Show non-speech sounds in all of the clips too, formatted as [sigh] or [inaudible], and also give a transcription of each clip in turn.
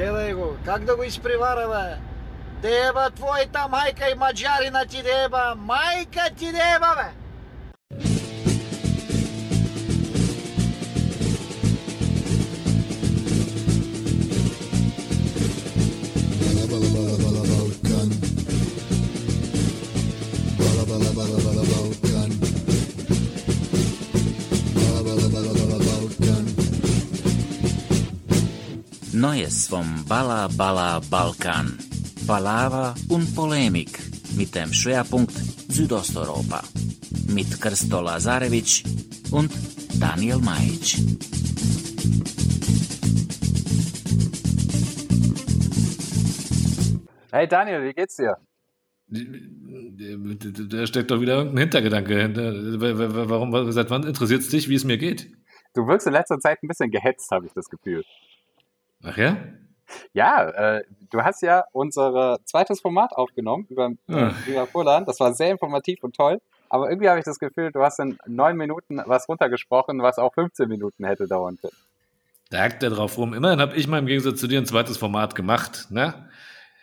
Колего, как да го изпревара, бе? Деба, твоята майка и маджарина ти деба, майка ти деба, бе! Neues vom Balla Balla Balkan. Balava und Polemik mit dem Schwerpunkt Südosteuropa. Mit Krsto Lazarevic und Daniel Majic. Hey Daniel, wie geht's dir? Da steckt doch wieder irgendein Hintergedanke hinter. Warum, seit wann interessiert es dich, wie es mir geht? Du wirkst in letzter Zeit ein bisschen gehetzt, habe ich das Gefühl. Ach ja? Ja, äh, du hast ja unser zweites Format aufgenommen über, äh, über. Das war sehr informativ und toll. Aber irgendwie habe ich das Gefühl, du hast in neun Minuten was runtergesprochen, was auch 15 Minuten hätte dauern können. Da hackt er drauf rum. Immerhin habe ich mal im Gegensatz zu dir ein zweites Format gemacht. Ne?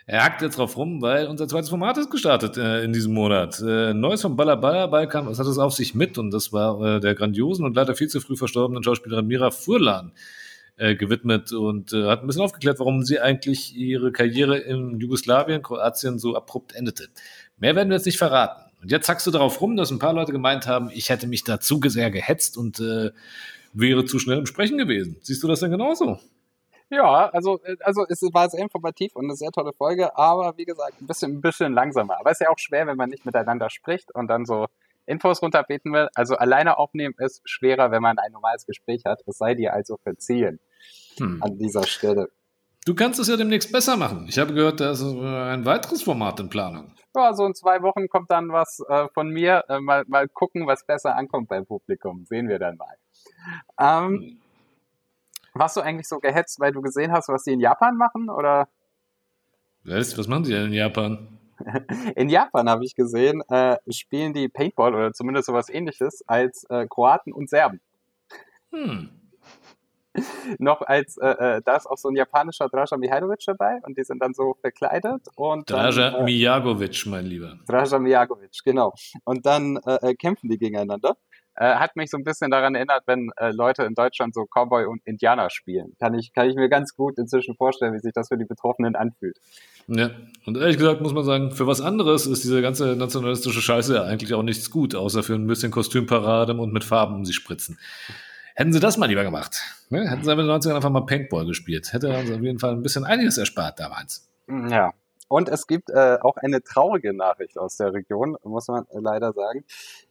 Er hackt jetzt drauf rum, weil unser zweites Format ist gestartet äh, in diesem Monat. Äh, Neues vom Baller Baller Balkan, was hat es auf sich mit? Und das war äh, der grandiosen und leider viel zu früh verstorbenen Schauspielerin Mira Furlan äh, gewidmet und äh, hat ein bisschen aufgeklärt, warum sie eigentlich ihre Karriere in Jugoslawien, Kroatien so abrupt endete. Mehr werden wir jetzt nicht verraten. Und jetzt sagst du darauf rum, dass ein paar Leute gemeint haben, ich hätte mich da zu sehr gehetzt und äh, wäre zu schnell im Sprechen gewesen. Siehst du das denn genauso? Ja, also, äh, also es war sehr informativ und eine sehr tolle Folge, aber wie gesagt, ein bisschen, ein bisschen langsamer. Aber es ist ja auch schwer, wenn man nicht miteinander spricht und dann so Infos runterbeten will. Also alleine aufnehmen ist schwerer, wenn man ein normales Gespräch hat. Es sei dir also verziehen hm. an dieser Stelle. Du kannst es ja demnächst besser machen. Ich habe gehört, da ist ein weiteres Format in Planung. Ja, so in zwei Wochen kommt dann was äh, von mir. Äh, mal, mal gucken, was besser ankommt beim Publikum. Sehen wir dann mal. Ähm, hm. Warst du eigentlich so gehetzt, weil du gesehen hast, was die in Japan machen? Oder? Was, was machen die denn in Japan? [laughs] In Japan habe ich gesehen, äh, spielen die Paintball oder zumindest sowas ähnliches als äh, Kroaten und Serben. Hm. [laughs] Noch als, äh, äh, da ist auch so ein japanischer Draža Mihailovic dabei und die sind dann so verkleidet. und Draža dann, äh, Mijagovic, mein Lieber. Draža Mijagovic, genau. Und dann äh, kämpfen die gegeneinander. Äh, hat mich so ein bisschen daran erinnert, wenn äh, Leute in Deutschland so Cowboy und Indianer spielen. Kann ich, kann ich mir ganz gut inzwischen vorstellen, wie sich das für die Betroffenen anfühlt. Ja, und ehrlich gesagt muss man sagen, für was anderes ist diese ganze nationalistische Scheiße ja eigentlich auch nichts gut, außer für ein bisschen Kostümparade und mit Farben um sie spritzen. Hätten sie das mal lieber gemacht. Ne? Hätten sie in den 90ern einfach mal Paintball gespielt. Hätte uns auf jeden Fall ein bisschen einiges erspart damals. Ja, und es gibt äh, auch eine traurige Nachricht aus der Region, muss man leider sagen.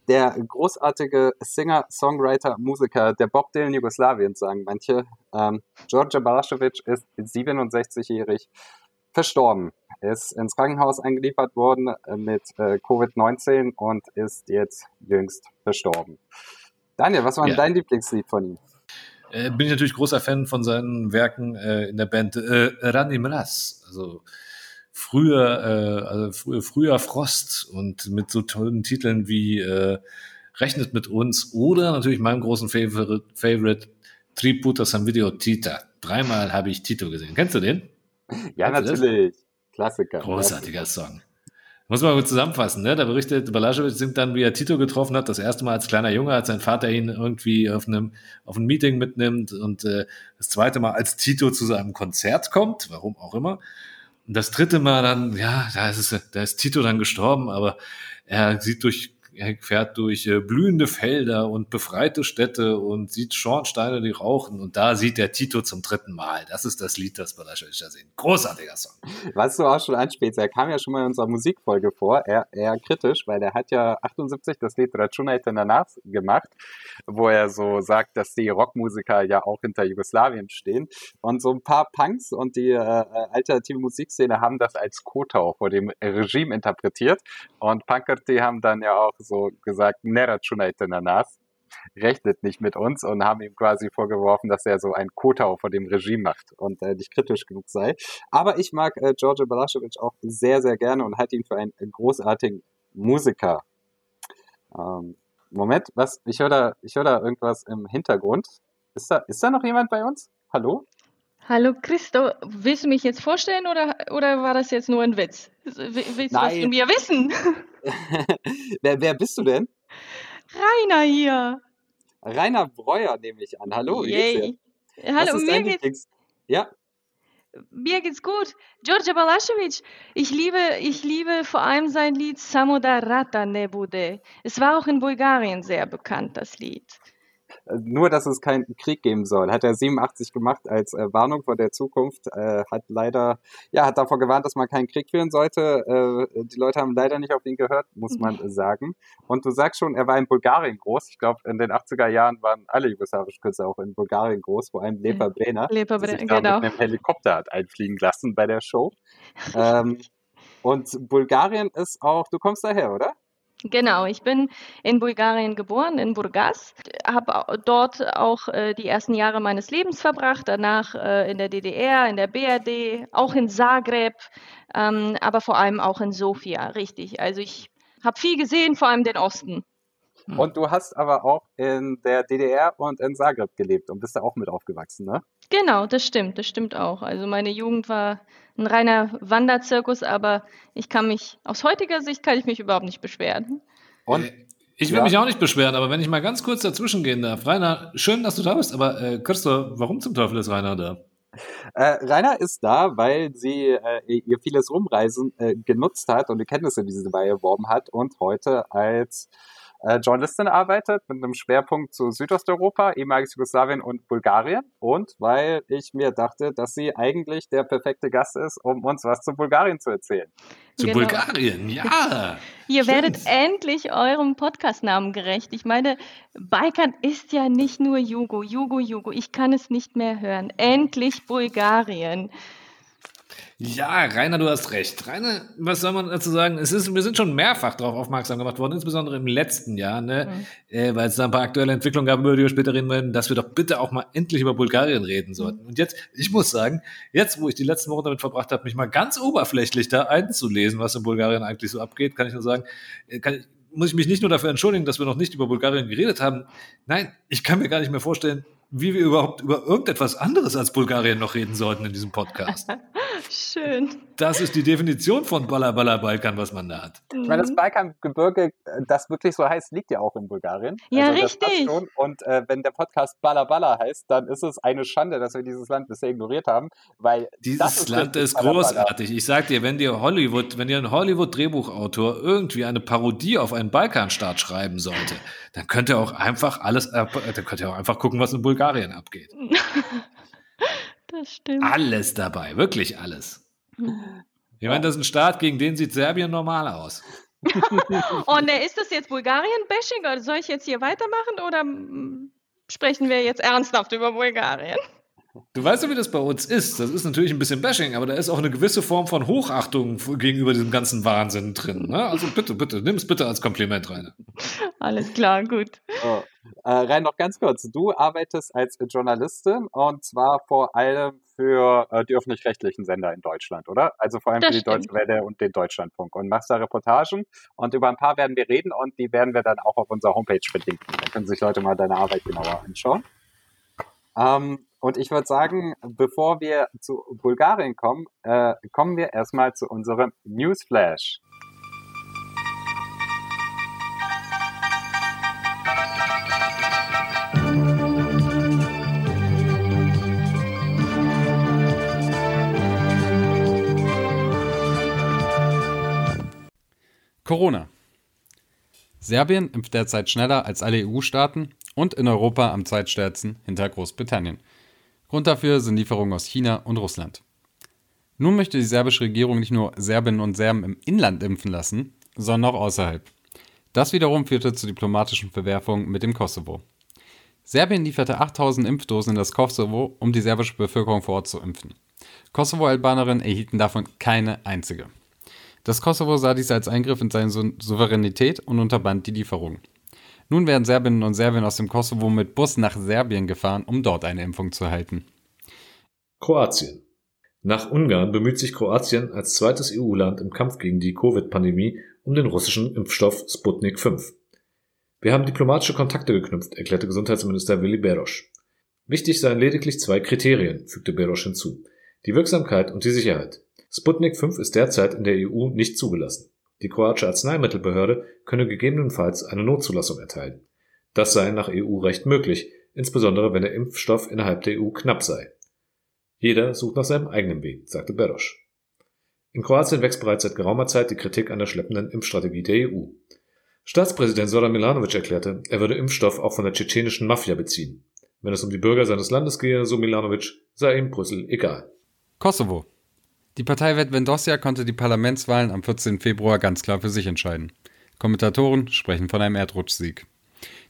Der großartige Singer, Songwriter, Musiker der Bob Dylan Jugoslawiens, sagen manche, ähm, George Balašević ist 67-jährig verstorben. Er ist ins Krankenhaus eingeliefert worden äh, mit äh, Covid-19 und ist jetzt jüngst verstorben. Daniel, was war ja. dein Lieblingslied von ihm? Äh, bin ich natürlich großer Fan von seinen Werken äh, in der Band äh, Rani Mraz. Also früher, äh, also früher, früher Frost und mit so tollen Titeln wie äh, Rechnet mit uns oder natürlich meinem großen Favorite, Favorite Triputa San Video Tita. Dreimal habe ich Tito gesehen. Kennst du den? Ja, Kennst natürlich. Klassiker. Großartiger Klassiker. Song. Muss man gut zusammenfassen, ne? Da berichtet Balaschewitsch singt dann, wie er Tito getroffen hat, das erste Mal als kleiner Junge, als sein Vater ihn irgendwie auf einem, auf ein Meeting mitnimmt und äh, das zweite Mal als Tito zu seinem Konzert kommt, warum auch immer. Das dritte Mal dann, ja, da ist es, da ist Tito dann gestorben, aber er sieht durch fährt durch äh, blühende Felder und befreite Städte und sieht Schornsteine, die rauchen. Und da sieht der Tito zum dritten Mal. Das ist das Lied, das wir da sehen. Großartiger Song. Was du auch schon anspielst, er kam ja schon mal in unserer Musikfolge vor, eher, eher kritisch, weil er hat ja 78 das Lied Računajte na nas gemacht, wo er so sagt, dass die Rockmusiker ja auch hinter Jugoslawien stehen. Und so ein paar Punks und die äh, alternative Musikszene haben das als Kotau vor dem Regime interpretiert. Und Pankerti haben dann ja auch so gesagt, Nerachunajte na nas, rechnet nicht mit uns und haben ihm quasi vorgeworfen, dass er so ein Kotau vor dem Regime macht und äh, nicht kritisch genug sei. Aber ich mag äh, George Balaschewitsch auch sehr, sehr gerne und halte ihn für einen großartigen Musiker. Ähm, Moment, was? Ich höre da, ich höre da irgendwas im Hintergrund. Ist da, ist da noch jemand bei uns? Hallo? Hallo Christo, willst du mich jetzt vorstellen oder, oder war das jetzt nur ein Witz? Willst du was von mir wissen? [laughs] wer, wer bist du denn? Rainer hier. Rainer Breuer nehme ich an. Hallo, wie geht's dir? Hallo, mir geht's, Lieblings... Ja, mir geht's gut. George Balašević, ich liebe, ich liebe vor allem sein Lied Samoda Rata Nebude. Es war auch in Bulgarien sehr bekannt, das Lied. Nur, dass es keinen Krieg geben soll. Hat er 87 gemacht als äh, Warnung vor der Zukunft. Äh, hat leider, ja, hat davor gewarnt, dass man keinen Krieg führen sollte. Äh, die Leute haben leider nicht auf ihn gehört, muss man äh, sagen. Und du sagst schon, er war in Bulgarien groß. Ich glaube, in den 80er Jahren waren alle jugoslawischen Künstler auch in Bulgarien groß, vor allem Lepa Brena. Lepa sich Brena, da genau. mit einem Helikopter hat einfliegen lassen bei der Show. ähm, [laughs] und Bulgarien ist auch, du kommst daher, oder? Genau, ich bin in Bulgarien geboren, in Burgas, habe dort auch äh, die ersten Jahre meines Lebens verbracht, danach äh, in der DDR, in der BRD, auch in Zagreb, ähm, aber vor allem auch in Sofia, richtig. Also ich habe viel gesehen, vor allem den Osten. Und du hast aber auch in der DDR und in Zagreb gelebt und bist da auch mit aufgewachsen, ne? Genau, das stimmt, das stimmt auch. Also meine Jugend war ein reiner Wanderzirkus, aber ich kann mich, aus heutiger Sicht kann ich mich überhaupt nicht beschweren. Und Äh, Ich will Ja. mich auch nicht beschweren, aber wenn ich mal ganz kurz dazwischen gehen darf. Rainer, schön, dass du da bist, aber äh, Christoph, warum zum Teufel ist Rainer da? Äh, Rainer ist da, weil sie äh, ihr vieles Rumreisen äh, genutzt hat und die Kenntnisse, die sie dabei erworben hat und heute als äh, Journalistin arbeitet mit einem Schwerpunkt zu Südosteuropa, ehemaliges Jugoslawien und Bulgarien und weil ich mir dachte, dass sie eigentlich der perfekte Gast ist, um uns was zu Bulgarien zu erzählen. Zu Genau. Bulgarien, ja. [laughs] Ihr Stimmt. werdet endlich eurem Podcastnamen gerecht. Ich meine, Balkan ist ja nicht nur Jugo, Jugo, Jugo. Ich kann es nicht mehr hören. Endlich Bulgarien. Ja, Rainer, du hast recht. Rainer, was soll man dazu sagen? Es ist, wir sind schon mehrfach darauf aufmerksam gemacht worden, insbesondere im letzten Jahr, ne? äh, weil es da ein paar aktuelle Entwicklungen gab, über die wir später reden werden, dass wir doch bitte auch mal endlich über Bulgarien reden sollten. Und jetzt, ich muss sagen, jetzt, wo ich die letzten Wochen damit verbracht habe, mich mal ganz oberflächlich da einzulesen, was in Bulgarien eigentlich so abgeht, kann ich nur sagen, äh, kann muss ich mich nicht nur dafür entschuldigen, dass wir noch nicht über Bulgarien geredet haben. Nein, ich kann mir gar nicht mehr vorstellen, wie wir überhaupt über irgendetwas anderes als Bulgarien noch reden sollten in diesem Podcast. [laughs] Schön. Das ist die Definition von Balla Balla Balkan, was man da hat. Ich meine, das Mhm. Balkangebirge, das wirklich so heißt, liegt ja auch in Bulgarien. Ja, also richtig. Schon. Und äh, wenn der Podcast Balla Balla heißt, dann ist es eine Schande, dass wir dieses Land bisher ignoriert haben, weil das Dieses ist Land ist Balla Balla. großartig. Ich sag dir, wenn dir Hollywood, wenn dir ein Hollywood-Drehbuchautor irgendwie eine Parodie auf einen Balkanstaat schreiben sollte, dann könnt ihr auch einfach alles, äh, dann könnt ihr auch einfach gucken, was in Bulgarien abgeht. [laughs] Das stimmt. Alles dabei, wirklich alles. [laughs] Ich meine, das ist ein Staat, gegen den sieht Serbien normal aus. [laughs] Und ne, ist das jetzt Bulgarien-Bashing oder soll ich jetzt hier weitermachen oder mm, sprechen wir jetzt ernsthaft über Bulgarien? Du weißt ja, wie das bei uns ist. Das ist natürlich ein bisschen Bashing, aber da ist auch eine gewisse Form von Hochachtung gegenüber diesem ganzen Wahnsinn drin. Ne? Also bitte, bitte, nimm es bitte als Kompliment rein. Alles klar, gut. So. Äh, rein noch ganz kurz. Du arbeitest als Journalistin und zwar vor allem für äh, die öffentlich-rechtlichen Sender in Deutschland, oder? Also vor allem Das für die stimmt. Deutsche Welle und den Deutschlandfunk und machst da Reportagen und über ein paar werden wir reden und die werden wir dann auch auf unserer Homepage verlinken. Da können sich Leute mal deine Arbeit genauer anschauen. Ähm, und ich würde sagen, bevor wir zu Bulgarien kommen, äh, kommen wir erstmal zu unserem Newsflash. Corona. Serbien impft derzeit schneller als alle EU-Staaten und in Europa am zweitstärksten hinter Großbritannien. Grund dafür sind Lieferungen aus China und Russland. Nun möchte die serbische Regierung nicht nur Serbinnen und Serben im Inland impfen lassen, sondern auch außerhalb. Das wiederum führte zu diplomatischen Verwerfungen mit dem Kosovo. Serbien lieferte 8000 Impfdosen in das Kosovo, um die serbische Bevölkerung vor Ort zu impfen. Kosovo-Albanerinnen erhielten davon keine einzige. Das Kosovo sah dies als Eingriff in seine Sou- Souveränität und unterband die Lieferung. Nun werden Serbinnen und Serben aus dem Kosovo mit Bus nach Serbien gefahren, um dort eine Impfung zu erhalten. Kroatien. Nach Ungarn bemüht sich Kroatien als zweites EU-Land im Kampf gegen die Covid-Pandemie um den russischen Impfstoff Sputnik 5. Wir haben diplomatische Kontakte geknüpft, erklärte Gesundheitsminister Willy Berosch. Wichtig seien lediglich zwei Kriterien, fügte Berosch hinzu. Die Wirksamkeit und die Sicherheit. Sputnik 5 ist derzeit in der EU nicht zugelassen. Die kroatische Arzneimittelbehörde könne gegebenenfalls eine Notzulassung erteilen. Das sei nach EU-Recht möglich, insbesondere wenn der Impfstoff innerhalb der EU knapp sei. Jeder sucht nach seinem eigenen Weg, sagte Berosch. In Kroatien wächst bereits seit geraumer Zeit die Kritik an der schleppenden Impfstrategie der EU. Staatspräsident Zoran Milanovic erklärte, er würde Impfstoff auch von der tschetschenischen Mafia beziehen. Wenn es um die Bürger seines Landes gehe, so Milanovic, sei ihm Brüssel egal. Kosovo. Die Partei Vetvendosia konnte die Parlamentswahlen am 14. Februar ganz klar für sich entscheiden. Kommentatoren sprechen von einem Erdrutschsieg.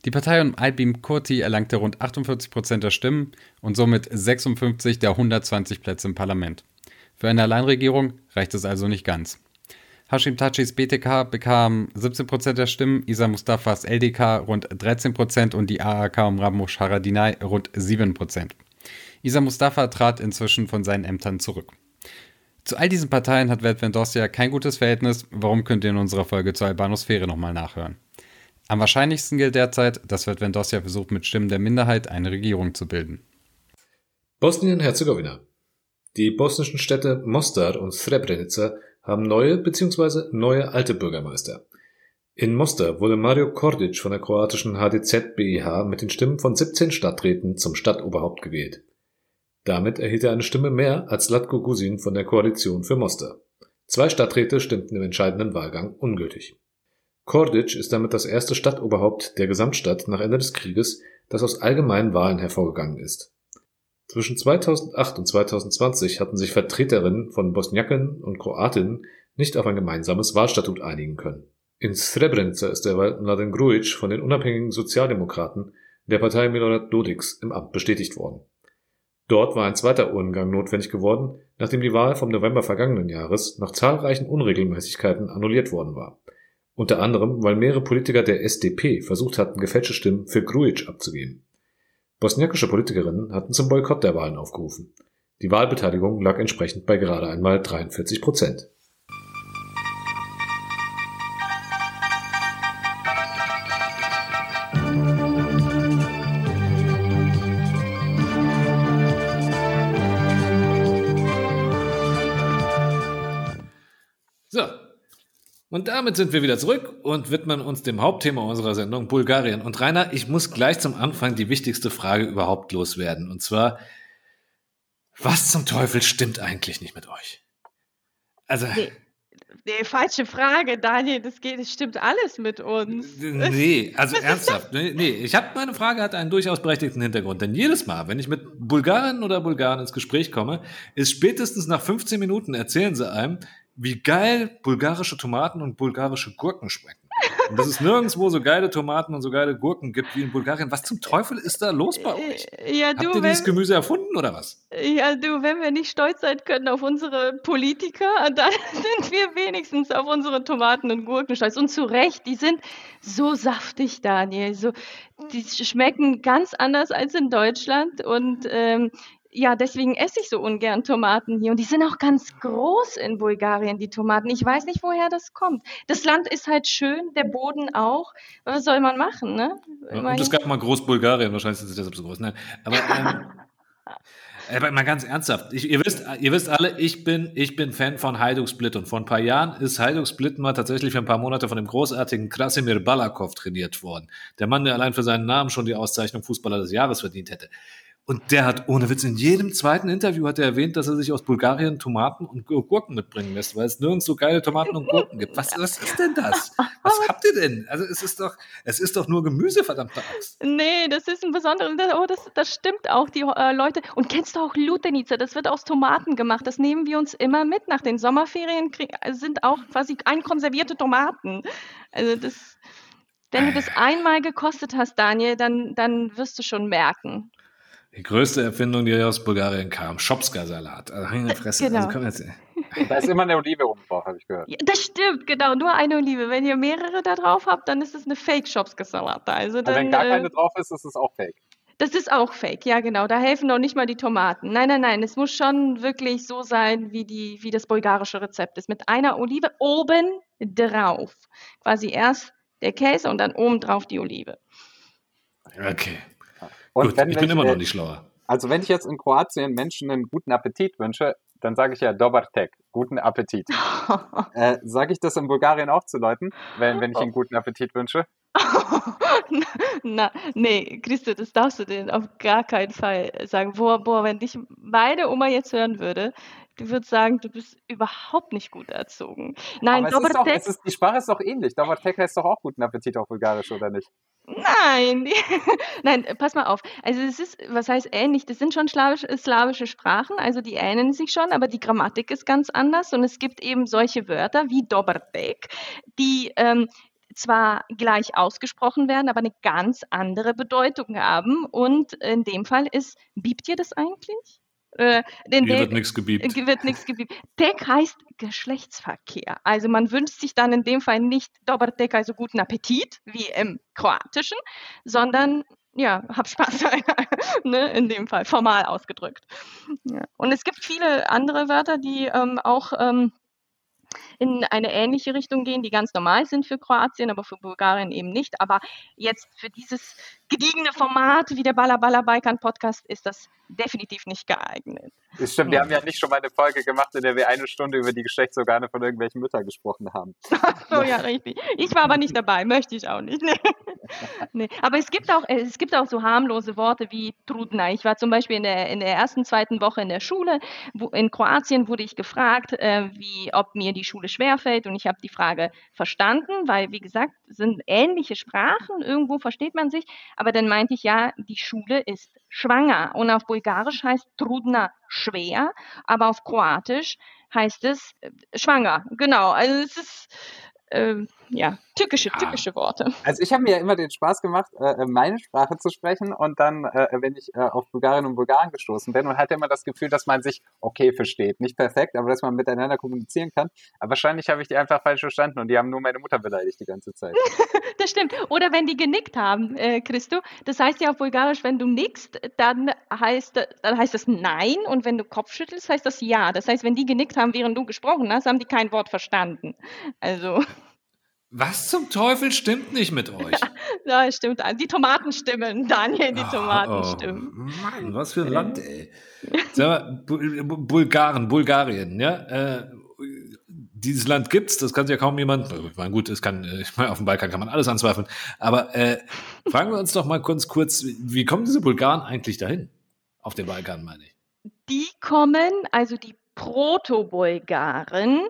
Die Partei um Albim Kurti erlangte rund 48 Prozent der Stimmen und somit 56 der 120 Plätze im Parlament. Für eine Alleinregierung reicht es also nicht ganz. Hashim Tachis BTK bekam 17 Prozent der Stimmen, Isa Mustafas LDK rund 13 Prozent und die AAK um Ramush Haradinaj rund 7 Prozent. Isa Mustafa trat inzwischen von seinen Ämtern zurück. Zu all diesen Parteien hat Veltvendosja kein gutes Verhältnis, warum könnt ihr in unserer Folge zur Albanosphäre nochmal nachhören. Am wahrscheinlichsten gilt derzeit, dass Veltvendosja versucht, mit Stimmen der Minderheit eine Regierung zu bilden. Bosnien-Herzegowina. Die bosnischen Städte Mostar und Srebrenica haben neue bzw. neue alte Bürgermeister. In Mostar wurde Mario Kordic von der kroatischen HDZ BIH mit den Stimmen von 17 Stadträten zum Stadtoberhaupt gewählt. Damit erhielt er eine Stimme mehr als Latko Gusin von der Koalition für Mostar. Zwei Stadträte stimmten im entscheidenden Wahlgang ungültig. Kordic ist damit das erste Stadtoberhaupt der Gesamtstadt nach Ende des Krieges, das aus allgemeinen Wahlen hervorgegangen ist. Zwischen 2008 und 2020 hatten sich Vertreterinnen von Bosniaken und Kroatinnen nicht auf ein gemeinsames Wahlstatut einigen können. In Srebrenica ist derweil Mladen Grujic von den unabhängigen Sozialdemokraten der Partei Milorad Dodiks im Amt bestätigt worden. Dort war ein zweiter Urnengang notwendig geworden, nachdem die Wahl vom November vergangenen Jahres nach zahlreichen Unregelmäßigkeiten annulliert worden war. Unter anderem, weil mehrere Politiker der SDP versucht hatten, gefälschte Stimmen für Grujic abzugeben. Bosniakische Politikerinnen hatten zum Boykott der Wahlen aufgerufen. Die Wahlbeteiligung lag entsprechend bei gerade einmal 43 Prozent. Und damit sind wir wieder zurück und widmen uns dem Hauptthema unserer Sendung, Bulgarien. Und Rainer, ich muss gleich zum Anfang die wichtigste Frage überhaupt loswerden. Und zwar, was zum Teufel stimmt eigentlich nicht mit euch? Also. Nee. Nee, falsche Frage, Daniel. Das geht, das stimmt alles mit uns. Nee, also [laughs] ernsthaft. Nee, nee. ich habe meine Frage hat einen durchaus berechtigten Hintergrund. Denn jedes Mal, wenn ich mit Bulgaren oder Bulgaren ins Gespräch komme, ist spätestens nach 15 Minuten erzählen sie einem, wie geil bulgarische Tomaten und bulgarische Gurken schmecken. Und dass es nirgendwo so geile Tomaten und so geile Gurken gibt wie in Bulgarien. Was zum Teufel ist da los bei euch? Ja, du, Habt ihr dieses Gemüse erfunden oder was? Ja, du, wenn wir nicht stolz sein können auf unsere Politiker, [laughs] dann sind wir wenigstens auf unsere Tomaten und Gurken stolz. Und zu Recht, die sind so saftig, Daniel. So, die schmecken ganz anders als in Deutschland. Und ähm, ja, deswegen esse ich so ungern Tomaten hier. Und die sind auch ganz groß in Bulgarien, die Tomaten. Ich weiß nicht, woher das kommt. Das Land ist halt schön, der Boden auch. Was soll man machen, ne? Ja, und es gab mal Groß-Bulgarien, wahrscheinlich ist es deshalb so groß. Nein, aber, ähm, [laughs] aber mal ganz ernsthaft. Ich, ihr, wisst, ihr wisst alle, ich bin, ich bin Fan von Hajduk Split. Und vor ein paar Jahren ist Hajduk Split mal tatsächlich für ein paar Monate von dem großartigen Krasimir Balakov trainiert worden. Der Mann, der allein für seinen Namen schon die Auszeichnung Fußballer des Jahres verdient hätte. Und der hat ohne Witz in jedem zweiten Interview hat er erwähnt, dass er sich aus Bulgarien Tomaten und Gurken mitbringen lässt, weil es nirgends so geile Tomaten und Gurken gibt. Was, was ist denn das? Was habt ihr denn? Also es ist doch, es ist doch nur Gemüse, verdammte Axt. Nee, das ist ein besonderes, oh, das, das stimmt auch, die äh, Leute. Und kennst du auch Lutenica? Das wird aus Tomaten gemacht. Das nehmen wir uns immer mit. Nach den Sommerferien sind auch quasi einkonservierte Tomaten. Also das, wenn du das einmal gekostet hast, Daniel, dann, dann wirst du schon merken. Die größte Erfindung, die aus Bulgarien kam, Schopska-Salat. Also, Fresse. Genau. Also, da ist immer eine Olive oben drauf, habe ich gehört. Ja, das stimmt, genau, nur eine Olive. Wenn ihr mehrere da drauf habt, dann ist es eine Fake-Schopska-Salat. Also wenn gar äh, keine drauf ist, ist es auch Fake. Das ist auch Fake, ja genau. Da helfen noch nicht mal die Tomaten. Nein, nein, nein. Es muss schon wirklich so sein, wie, die, wie das bulgarische Rezept ist. Mit einer Olive oben drauf. Quasi erst der Käse und dann oben drauf die Olive. Okay. Und Gut, wenn ich bin ich, immer noch nicht schlauer. Also wenn ich jetzt in Kroatien Menschen einen guten Appetit wünsche, dann sage ich ja Dobartek, guten Appetit. [laughs] Äh, sage ich das in Bulgarien auch zu Leuten, wenn, wenn ich ihnen guten Appetit wünsche? [laughs] Na, nee, Christo, das darfst du denen auf gar keinen Fall sagen. Boah, boah, wenn dich meine Oma jetzt hören würde, die würde sagen, du bist überhaupt nicht gut erzogen. Nein, Aber es ist doch, es ist, die Sprache ist doch ähnlich. Dobartek heißt doch auch guten Appetit auf Bulgarisch, oder nicht? Nein, [laughs] nein, äh, pass mal auf. Also es ist, was heißt ähnlich? Das sind schon slawische, slawische Sprachen, also die ähneln sich schon, aber die Grammatik ist ganz anders und es gibt eben solche Wörter wie Dobertek, die ähm, zwar gleich ausgesprochen werden, aber eine ganz andere Bedeutung haben. Und in dem Fall ist, biebt ihr das eigentlich? Äh, denn Hier wird nichts gebiebt. äh, wird nichts gebiebt. Tek heißt Geschlechtsverkehr. Also man wünscht sich dann in dem Fall nicht Dobertek, also guten Appetit, wie im Kroatischen, sondern ja, hab Spaß, [laughs] ne, in dem Fall, formal ausgedrückt. Ja. Und es gibt viele andere Wörter, die ähm, auch ähm, in eine ähnliche Richtung gehen, die ganz normal sind für Kroatien, aber für Bulgarien eben nicht. Aber jetzt für dieses gediegene Format wie der Balla Balla Balkan Podcast ist das definitiv nicht geeignet. Das stimmt, wir haben ja nicht schon mal eine Folge gemacht, in der wir eine Stunde über die Geschlechtsorgane von irgendwelchen Müttern gesprochen haben. So, [laughs] ja, richtig. Ich war aber nicht dabei, möchte ich auch nicht. [laughs] Nee. Aber es gibt, auch, äh, es gibt auch so harmlose Worte wie Trudna. Ich war zum Beispiel in der, in der ersten, zweiten Woche in der Schule. Wo, in Kroatien wurde ich gefragt, äh, wie, ob mir die Schule schwerfällt. Und ich habe die Frage verstanden, weil, wie gesagt, sind ähnliche Sprachen. Irgendwo versteht man sich. Aber dann meinte ich, ja, die Schule ist schwanger. Und auf Bulgarisch heißt Trudna schwer, aber auf Kroatisch heißt es äh, schwanger. Genau. Also es ist ähm, ja tückische, Ja. tückische Worte. Also ich habe mir ja immer den Spaß gemacht, äh, meine Sprache zu sprechen und dann, äh, wenn ich äh, auf Bulgarien und Bulgaren gestoßen bin und hatte immer das Gefühl, dass man sich okay versteht. Nicht perfekt, aber dass man miteinander kommunizieren kann. Aber wahrscheinlich habe ich die einfach falsch verstanden und die haben nur meine Mutter beleidigt die ganze Zeit. [laughs] Das stimmt. Oder wenn die genickt haben, äh, Christo. Das heißt ja auf Bulgarisch, wenn du nickst, dann heißt, dann heißt das Nein und wenn du Kopf schüttelst, heißt das Ja. Das heißt, wenn die genickt haben, während du gesprochen hast, haben die kein Wort verstanden. Also, Was zum Teufel stimmt nicht mit [laughs] euch? ja, stimmt. Die Tomaten stimmen, Daniel, die Tomaten oh, stimmen. Mann, was für ein Land, ey. Sag mal, Bu- Bu- Bulgaren, Bulgarien, ja. Äh, dieses Land gibt's, das kann ja kaum jemand. Ich meine, gut, es kann, äh, ich meine, auf dem Balkan kann man alles anzweifeln. Aber äh, fragen wir uns doch mal kurz kurz, wie kommen diese Bulgaren eigentlich dahin? Auf den Balkan, meine ich. Die kommen, also die Proto-Bulgaren,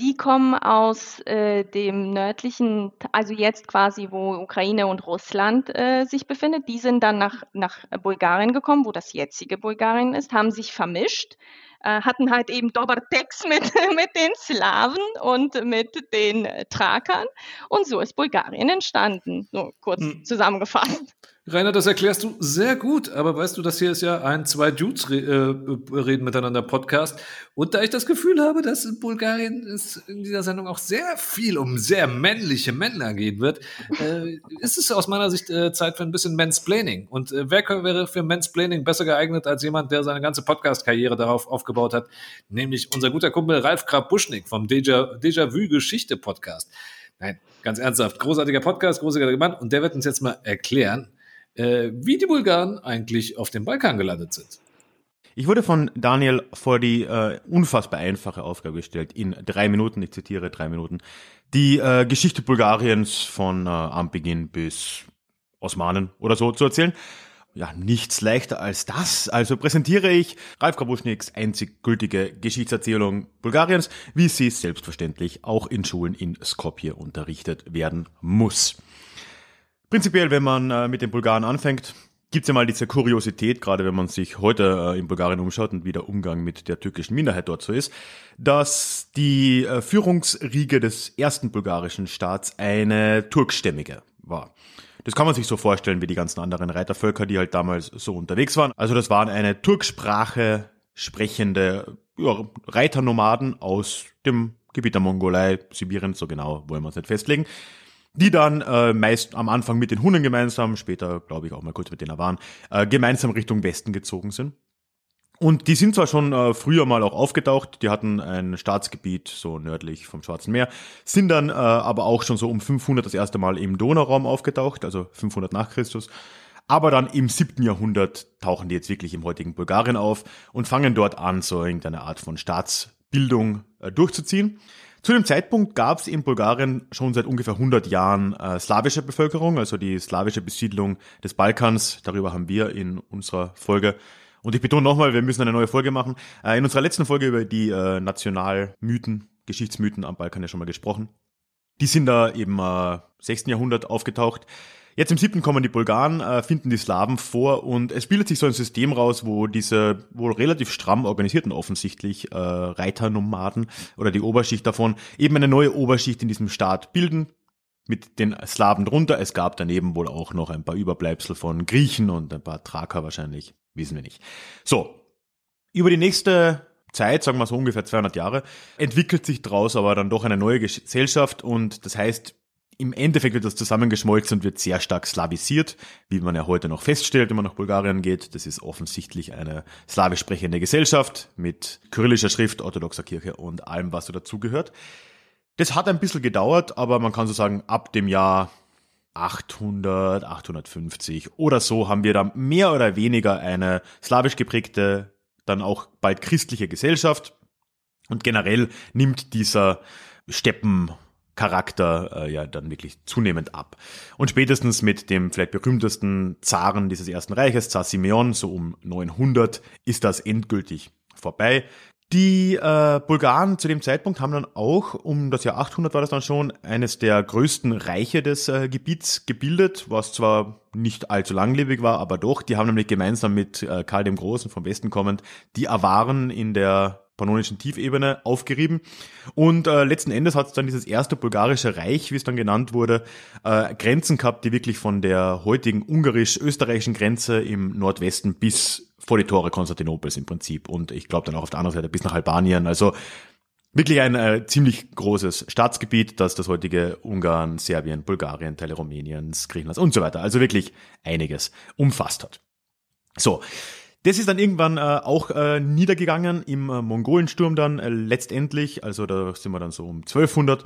die kommen aus äh, dem nördlichen, also jetzt quasi, wo Ukraine und Russland äh, sich befindet. Die sind dann nach, nach Bulgarien gekommen, wo das jetzige Bulgarien ist, haben sich vermischt, äh, hatten halt eben Dobertex [laughs] mit, mit den Slawen und mit den äh, Thrakern. Und so ist Bulgarien entstanden, so kurz Hm. zusammengefasst. Rainer, das erklärst du sehr gut, aber weißt du, das hier ist ja ein zwei Dudes re äh, reden miteinander Podcast. Und da ich das Gefühl habe, dass in Bulgarien es in dieser Sendung auch sehr viel um sehr männliche Männer gehen wird, äh, [laughs] ist es aus meiner Sicht äh, Zeit für ein bisschen Mansplaining. Und äh, wer wäre für Mansplaining besser geeignet als jemand, der seine ganze Podcast-Karriere darauf aufgebaut hat, nämlich unser guter Kumpel Ralf Krab-Buschnick vom Déjà- Déjà-vu-Geschichte-Podcast. Nein, ganz ernsthaft, großartiger Podcast, großartiger Mann. Und der wird uns jetzt mal erklären, äh, wie die Bulgaren eigentlich auf dem Balkan gelandet sind. Ich wurde von Daniel vor die äh, unfassbar einfache Aufgabe gestellt, in drei Minuten, ich zitiere drei Minuten, die äh, Geschichte Bulgariens von äh, Anbeginn bis Osmanen oder so zu erzählen. Ja, nichts leichter als das. Also präsentiere ich Ralf Krabuschniks einzig gültige Geschichtserzählung Bulgariens, wie sie selbstverständlich auch in Schulen in Skopje unterrichtet werden muss. Prinzipiell, wenn man äh, mit den Bulgaren anfängt, gibt's ja mal diese Kuriosität, gerade wenn man sich heute äh, in Bulgarien umschaut und wie der Umgang mit der türkischen Minderheit dort so ist, dass die äh, Führungsriege des ersten bulgarischen Staats eine turkstämmige war. Das kann man sich so vorstellen wie die ganzen anderen Reitervölker, die halt damals so unterwegs waren. Also das waren eine Turksprache sprechende ja, Reiternomaden aus dem Gebiet der Mongolei, Sibirien, so genau wollen wir es nicht festlegen die dann äh, meist am Anfang mit den Hunnen gemeinsam, später glaube ich auch mal kurz mit den Awaren, äh, gemeinsam Richtung Westen gezogen sind. Und die sind zwar schon äh, früher mal auch aufgetaucht, die hatten ein Staatsgebiet so nördlich vom Schwarzen Meer, sind dann äh, aber auch schon so um 500 das erste Mal im Donauraum aufgetaucht, also 500 nach Christus. Aber dann im siebten Jahrhundert tauchen die jetzt wirklich im heutigen Bulgarien auf und fangen dort an, so irgendeine Art von Staatsbildung äh, durchzuziehen. Zu dem Zeitpunkt gab es in Bulgarien schon seit ungefähr 100 Jahren äh, slawische Bevölkerung, also die slawische Besiedlung des Balkans. Darüber haben wir in unserer Folge und ich betone nochmal, wir müssen eine neue Folge machen. Äh, in unserer letzten Folge über die äh, Nationalmythen, Geschichtsmythen am Balkan ja schon mal gesprochen. Die sind da eben äh, 6. Jahrhundert aufgetaucht. Jetzt im siebten kommen die Bulgaren, äh, finden die Slawen vor und es bildet sich so ein System raus, wo diese wohl relativ stramm organisierten offensichtlich äh, Reiternomaden oder die Oberschicht davon eben eine neue Oberschicht in diesem Staat bilden mit den Slawen drunter. Es gab daneben wohl auch noch ein paar Überbleibsel von Griechen und ein paar Thraker wahrscheinlich, wissen wir nicht. So, über die nächste Zeit, sagen wir so ungefähr 200 Jahre, entwickelt sich daraus aber dann doch eine neue Gesellschaft und das heißt, im Endeffekt wird das zusammengeschmolzen und wird sehr stark slavisiert, wie man ja heute noch feststellt, wenn man nach Bulgarien geht. Das ist offensichtlich eine slawisch sprechende Gesellschaft mit kyrillischer Schrift, orthodoxer Kirche und allem, was so dazugehört. Das hat ein bisschen gedauert, aber man kann so sagen, ab dem Jahr 800, 850 oder so haben wir dann mehr oder weniger eine slawisch geprägte, dann auch bald christliche Gesellschaft. Und generell nimmt dieser Steppen Charakter äh, ja dann wirklich zunehmend ab. Und spätestens mit dem vielleicht berühmtesten Zaren dieses Ersten Reiches, Zar Simeon, so um 900, ist das endgültig vorbei. Die äh, Bulgaren zu dem Zeitpunkt haben dann auch, um das Jahr 800 war das dann schon, eines der größten Reiche des äh, Gebiets gebildet, was zwar nicht allzu langlebig war, aber doch. Die haben nämlich gemeinsam mit äh, Karl dem Großen vom Westen kommend die Awaren in der pannonischen Tiefebene aufgerieben. Und äh, letzten Endes hat es dann dieses erste bulgarische Reich, wie es dann genannt wurde, äh, Grenzen gehabt, die wirklich von der heutigen ungarisch-österreichischen Grenze im Nordwesten bis vor die Tore Konstantinopels im Prinzip. Und ich glaube dann auch auf der anderen Seite bis nach Albanien. Also wirklich ein äh, ziemlich großes Staatsgebiet, das das heutige Ungarn, Serbien, Bulgarien, Teile Rumäniens, Griechenlands und so weiter, also wirklich einiges umfasst hat. So, das ist dann irgendwann äh, auch äh, niedergegangen im äh, Mongolensturm dann äh, letztendlich, also da sind wir dann so um 1200.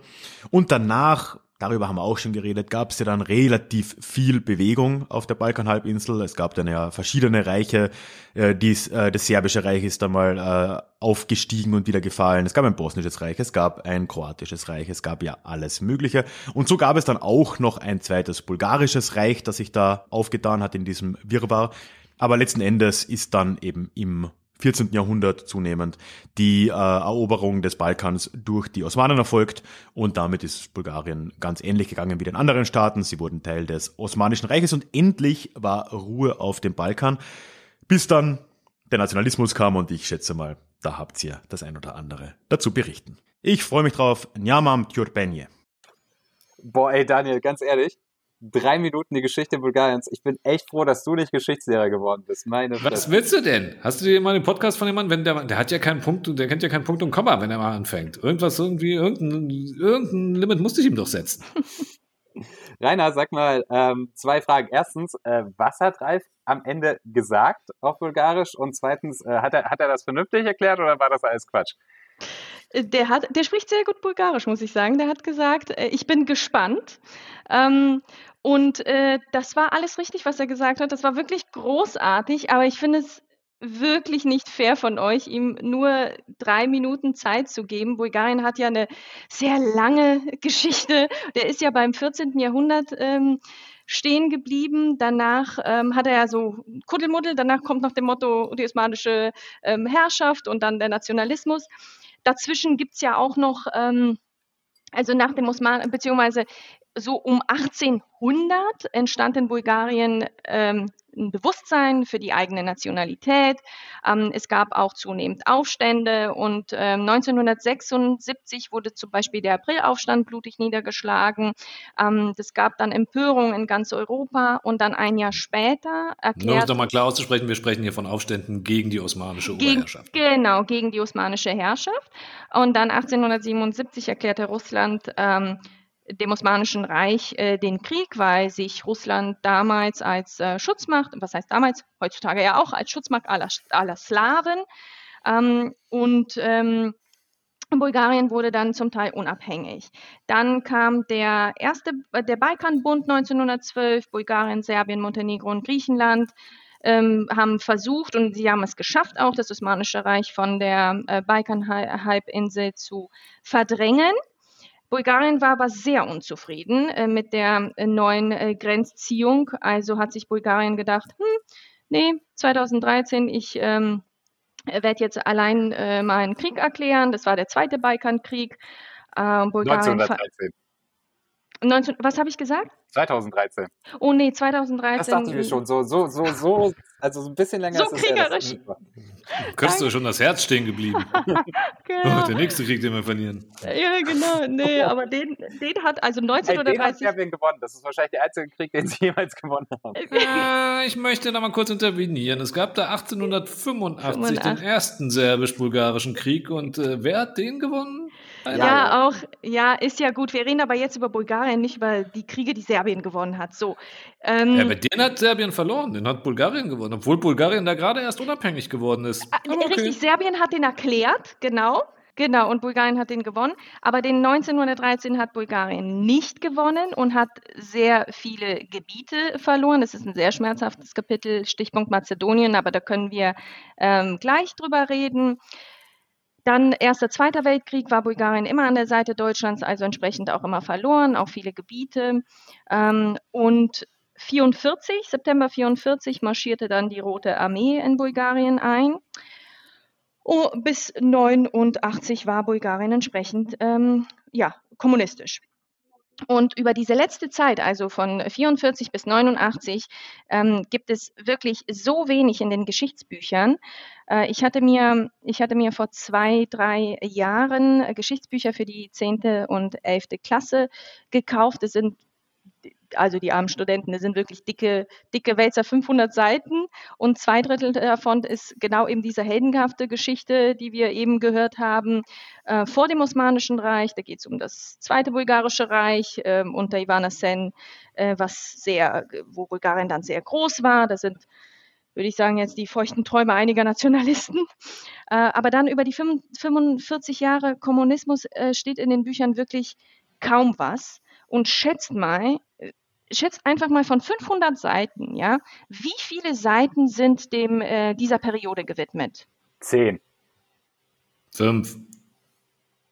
Und danach, darüber haben wir auch schon geredet, gab es ja dann relativ viel Bewegung auf der Balkanhalbinsel. Es gab dann ja verschiedene Reiche. Äh, dies, äh, das serbische Reich ist dann mal äh, aufgestiegen und wieder gefallen. Es gab ein bosnisches Reich, es gab ein kroatisches Reich, es gab ja alles Mögliche. Und so gab es dann auch noch ein zweites bulgarisches Reich, das sich da aufgetan hat in diesem Wirrwarr. Aber letzten Endes ist dann eben im 14. Jahrhundert zunehmend die äh, Eroberung des Balkans durch die Osmanen erfolgt und damit ist Bulgarien ganz ähnlich gegangen wie den anderen Staaten. Sie wurden Teil des Osmanischen Reiches und endlich war Ruhe auf dem Balkan, bis dann der Nationalismus kam und ich schätze mal, da habt ihr das ein oder andere dazu berichten. Ich freue mich drauf. Njamam Tjurpenje. Boah, ey Daniel, ganz ehrlich, drei Minuten die Geschichte Bulgariens. Ich bin echt froh, dass du nicht Geschichtslehrer geworden bist. Meine Was Fresse. willst du denn? Hast du dir mal den Podcast von jemandem, wenn der, der hat ja keinen Punkt, der kennt ja keinen Punkt und Komma, wenn er mal anfängt. Irgendwas irgendwie, irgendein, irgendein Limit musste ich ihm doch setzen. [laughs] Rainer, sag mal ähm, zwei Fragen. Erstens, äh, was hat Ralf am Ende gesagt auf Bulgarisch? Und zweitens, äh, hat, er, hat er das vernünftig erklärt oder war das alles Quatsch? Der, hat, der spricht sehr gut Bulgarisch, muss ich sagen. Der hat gesagt, äh, ich bin gespannt. Ähm, und äh, das war alles richtig, was er gesagt hat. Das war wirklich großartig, aber ich finde es wirklich nicht fair von euch, ihm nur drei Minuten Zeit zu geben. Bulgarien hat ja eine sehr lange Geschichte. Der ist ja beim 14. Jahrhundert ähm, stehen geblieben. Danach ähm, hat er ja so Kuddelmuddel. Danach kommt noch dem Motto die osmanische ähm, Herrschaft und dann der Nationalismus. Dazwischen gibt es ja auch noch, ähm, also nach dem Osman, beziehungsweise so um 1800 entstand in Bulgarien ähm, ein Bewusstsein für die eigene Nationalität. Ähm, es gab auch zunehmend Aufstände und ähm, 1976 wurde zum Beispiel der Aprilaufstand blutig niedergeschlagen. Ähm, es gab dann Empörung in ganz Europa und dann ein Jahr später erklärt... Nur um es nochmal klar auszusprechen, wir sprechen hier von Aufständen gegen die osmanische Oberherrschaft. genau, gegen die osmanische Herrschaft. Und dann 1877 erklärte Russland ähm, dem Osmanischen Reich äh, den Krieg, weil sich Russland damals als äh, Schutzmacht, was heißt damals, heutzutage ja auch als Schutzmacht aller, aller Slawen ähm, und ähm, Bulgarien wurde dann zum Teil unabhängig. Dann kam der erste, der Balkanbund 1912, Bulgarien, Serbien, Montenegro und Griechenland ähm, haben versucht und sie haben es geschafft, auch das Osmanische Reich von der äh, Balkanhalbinsel zu verdrängen. Bulgarien war aber sehr unzufrieden äh, mit der äh, neuen äh, Grenzziehung. Also hat sich Bulgarien gedacht, hm, nee, 2013, ich ähm, werde jetzt allein äh, meinen Krieg erklären. Das war der zweite Balkankrieg. Äh, Bulgarien 1913. 19, was habe ich gesagt? 2013. Oh nee, 2013. Das dachte ich mir schon. So, so, so, so, also so ein bisschen länger so ist kriegerisch. Kriegst du schon das Herz stehen geblieben. [laughs] genau. Oh, der nächste Krieg, den wir verlieren. Ja, genau. Nee, aber den, den hat also 1930. Den hat Serbien gewonnen. Das ist wahrscheinlich der einzige Krieg, den sie jemals gewonnen haben. Äh, ich möchte da mal kurz intervenieren. Es gab da 1885 85. den ersten serbisch-bulgarischen Krieg und äh, wer hat den gewonnen? Ja, auch, ja, ist ja gut. Wir reden aber jetzt über Bulgarien, nicht über die Kriege, die Serbien gewonnen hat. So. Ähm, ja, aber den hat Serbien verloren, den hat Bulgarien gewonnen, obwohl Bulgarien da gerade erst unabhängig geworden ist. Äh, okay. Richtig, Serbien hat den erklärt, genau. Genau, und Bulgarien hat den gewonnen. Aber den 1913 hat Bulgarien nicht gewonnen und hat sehr viele Gebiete verloren. Das ist ein sehr schmerzhaftes Kapitel, Stichpunkt Mazedonien, aber da können wir ähm, gleich drüber reden. Dann Erster, Zweiter Weltkrieg war Bulgarien immer an der Seite Deutschlands, also entsprechend auch immer verloren, auch viele Gebiete. Ähm, und 44, September 44 marschierte dann die Rote Armee in Bulgarien ein. Oh, bis 89 war Bulgarien entsprechend ähm, ja, kommunistisch. Und über diese letzte Zeit, also von 44 bis 89, ähm, gibt es wirklich so wenig in den Geschichtsbüchern. Äh, ich, hatte mir, ich hatte mir vor zwei, drei Jahren Geschichtsbücher für die 10. und 11. Klasse gekauft. Es sind also die armen Studenten, das sind wirklich dicke, dicke Wälzer, 500 Seiten und zwei Drittel davon ist genau eben diese heldenhafte Geschichte, die wir eben gehört haben, äh, vor dem Osmanischen Reich. Da geht es um das Zweite Bulgarische Reich äh, unter Ivana Sen, äh, was sehr, wo Bulgarien dann sehr groß war. Da sind würde ich sagen, jetzt die feuchten Träume einiger Nationalisten. Äh, aber dann über die 45 Jahre Kommunismus äh, steht in den Büchern wirklich kaum was und schätzt mal, schätzt einfach mal von 500 Seiten, ja, wie viele Seiten sind dem äh, dieser Periode gewidmet? Zehn. Fünf.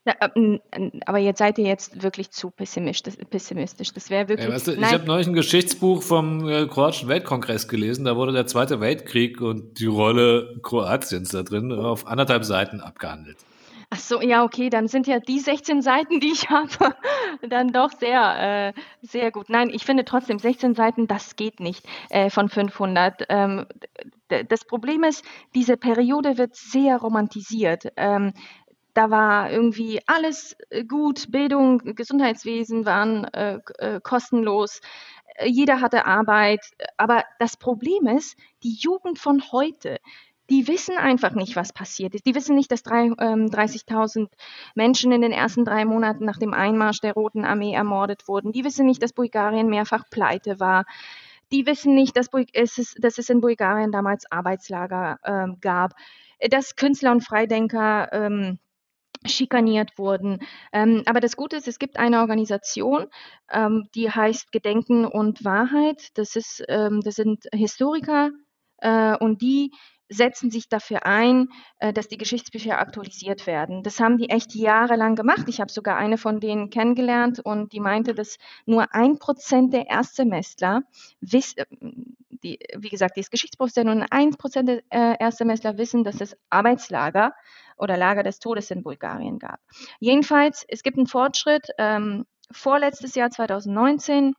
Ja, äh, aber jetzt seid ihr jetzt wirklich zu pessimistisch. pessimistisch. Das wäre wirklich. Ja, weißt du, ich habe neulich ein Geschichtsbuch vom äh, kroatischen Weltkongress gelesen. Da wurde der Zweite Weltkrieg und die Rolle Kroatiens da drin auf anderthalb Seiten abgehandelt. Ach so, ja, okay, dann sind ja die 16 Seiten, die ich [laughs] habe, dann doch sehr, äh, sehr gut. Nein, ich finde trotzdem 16 Seiten, das geht nicht äh, von 500. Ähm, das Problem ist, diese Periode wird sehr romantisiert. Ähm, da war irgendwie alles äh, gut, Bildung, Gesundheitswesen waren äh, äh, kostenlos, jeder hatte Arbeit. Aber das Problem ist, die Jugend von heute, die wissen einfach nicht, was passiert ist. Die wissen nicht, dass ähm, 30.000 Menschen in den ersten drei Monaten nach dem Einmarsch der Roten Armee ermordet wurden. Die wissen nicht, dass Bulgarien mehrfach pleite war. Die wissen nicht, dass, es, dass es in Bulgarien damals Arbeitslager ähm, gab, dass Künstler und Freidenker ähm, schikaniert wurden. Ähm, aber das Gute ist, es gibt eine Organisation, ähm, die heißt Gedenken und Wahrheit. Das, ist, ähm, das sind Historiker äh, und die setzen sich dafür ein, äh, dass die Geschichtsbücher aktualisiert werden. Das haben die echt jahrelang gemacht. Ich habe sogar eine von denen kennengelernt und die meinte, dass nur ein Prozent der Erstsemestler, äh, die, wie gesagt, die ist Geschichtsprofessor, nur ein Prozent der äh, Erstsemestler wissen, dass es Arbeitslager oder Lager des Todes in Bulgarien gab. Jedenfalls, es gibt einen Fortschritt. Ähm, vorletztes Jahr 2019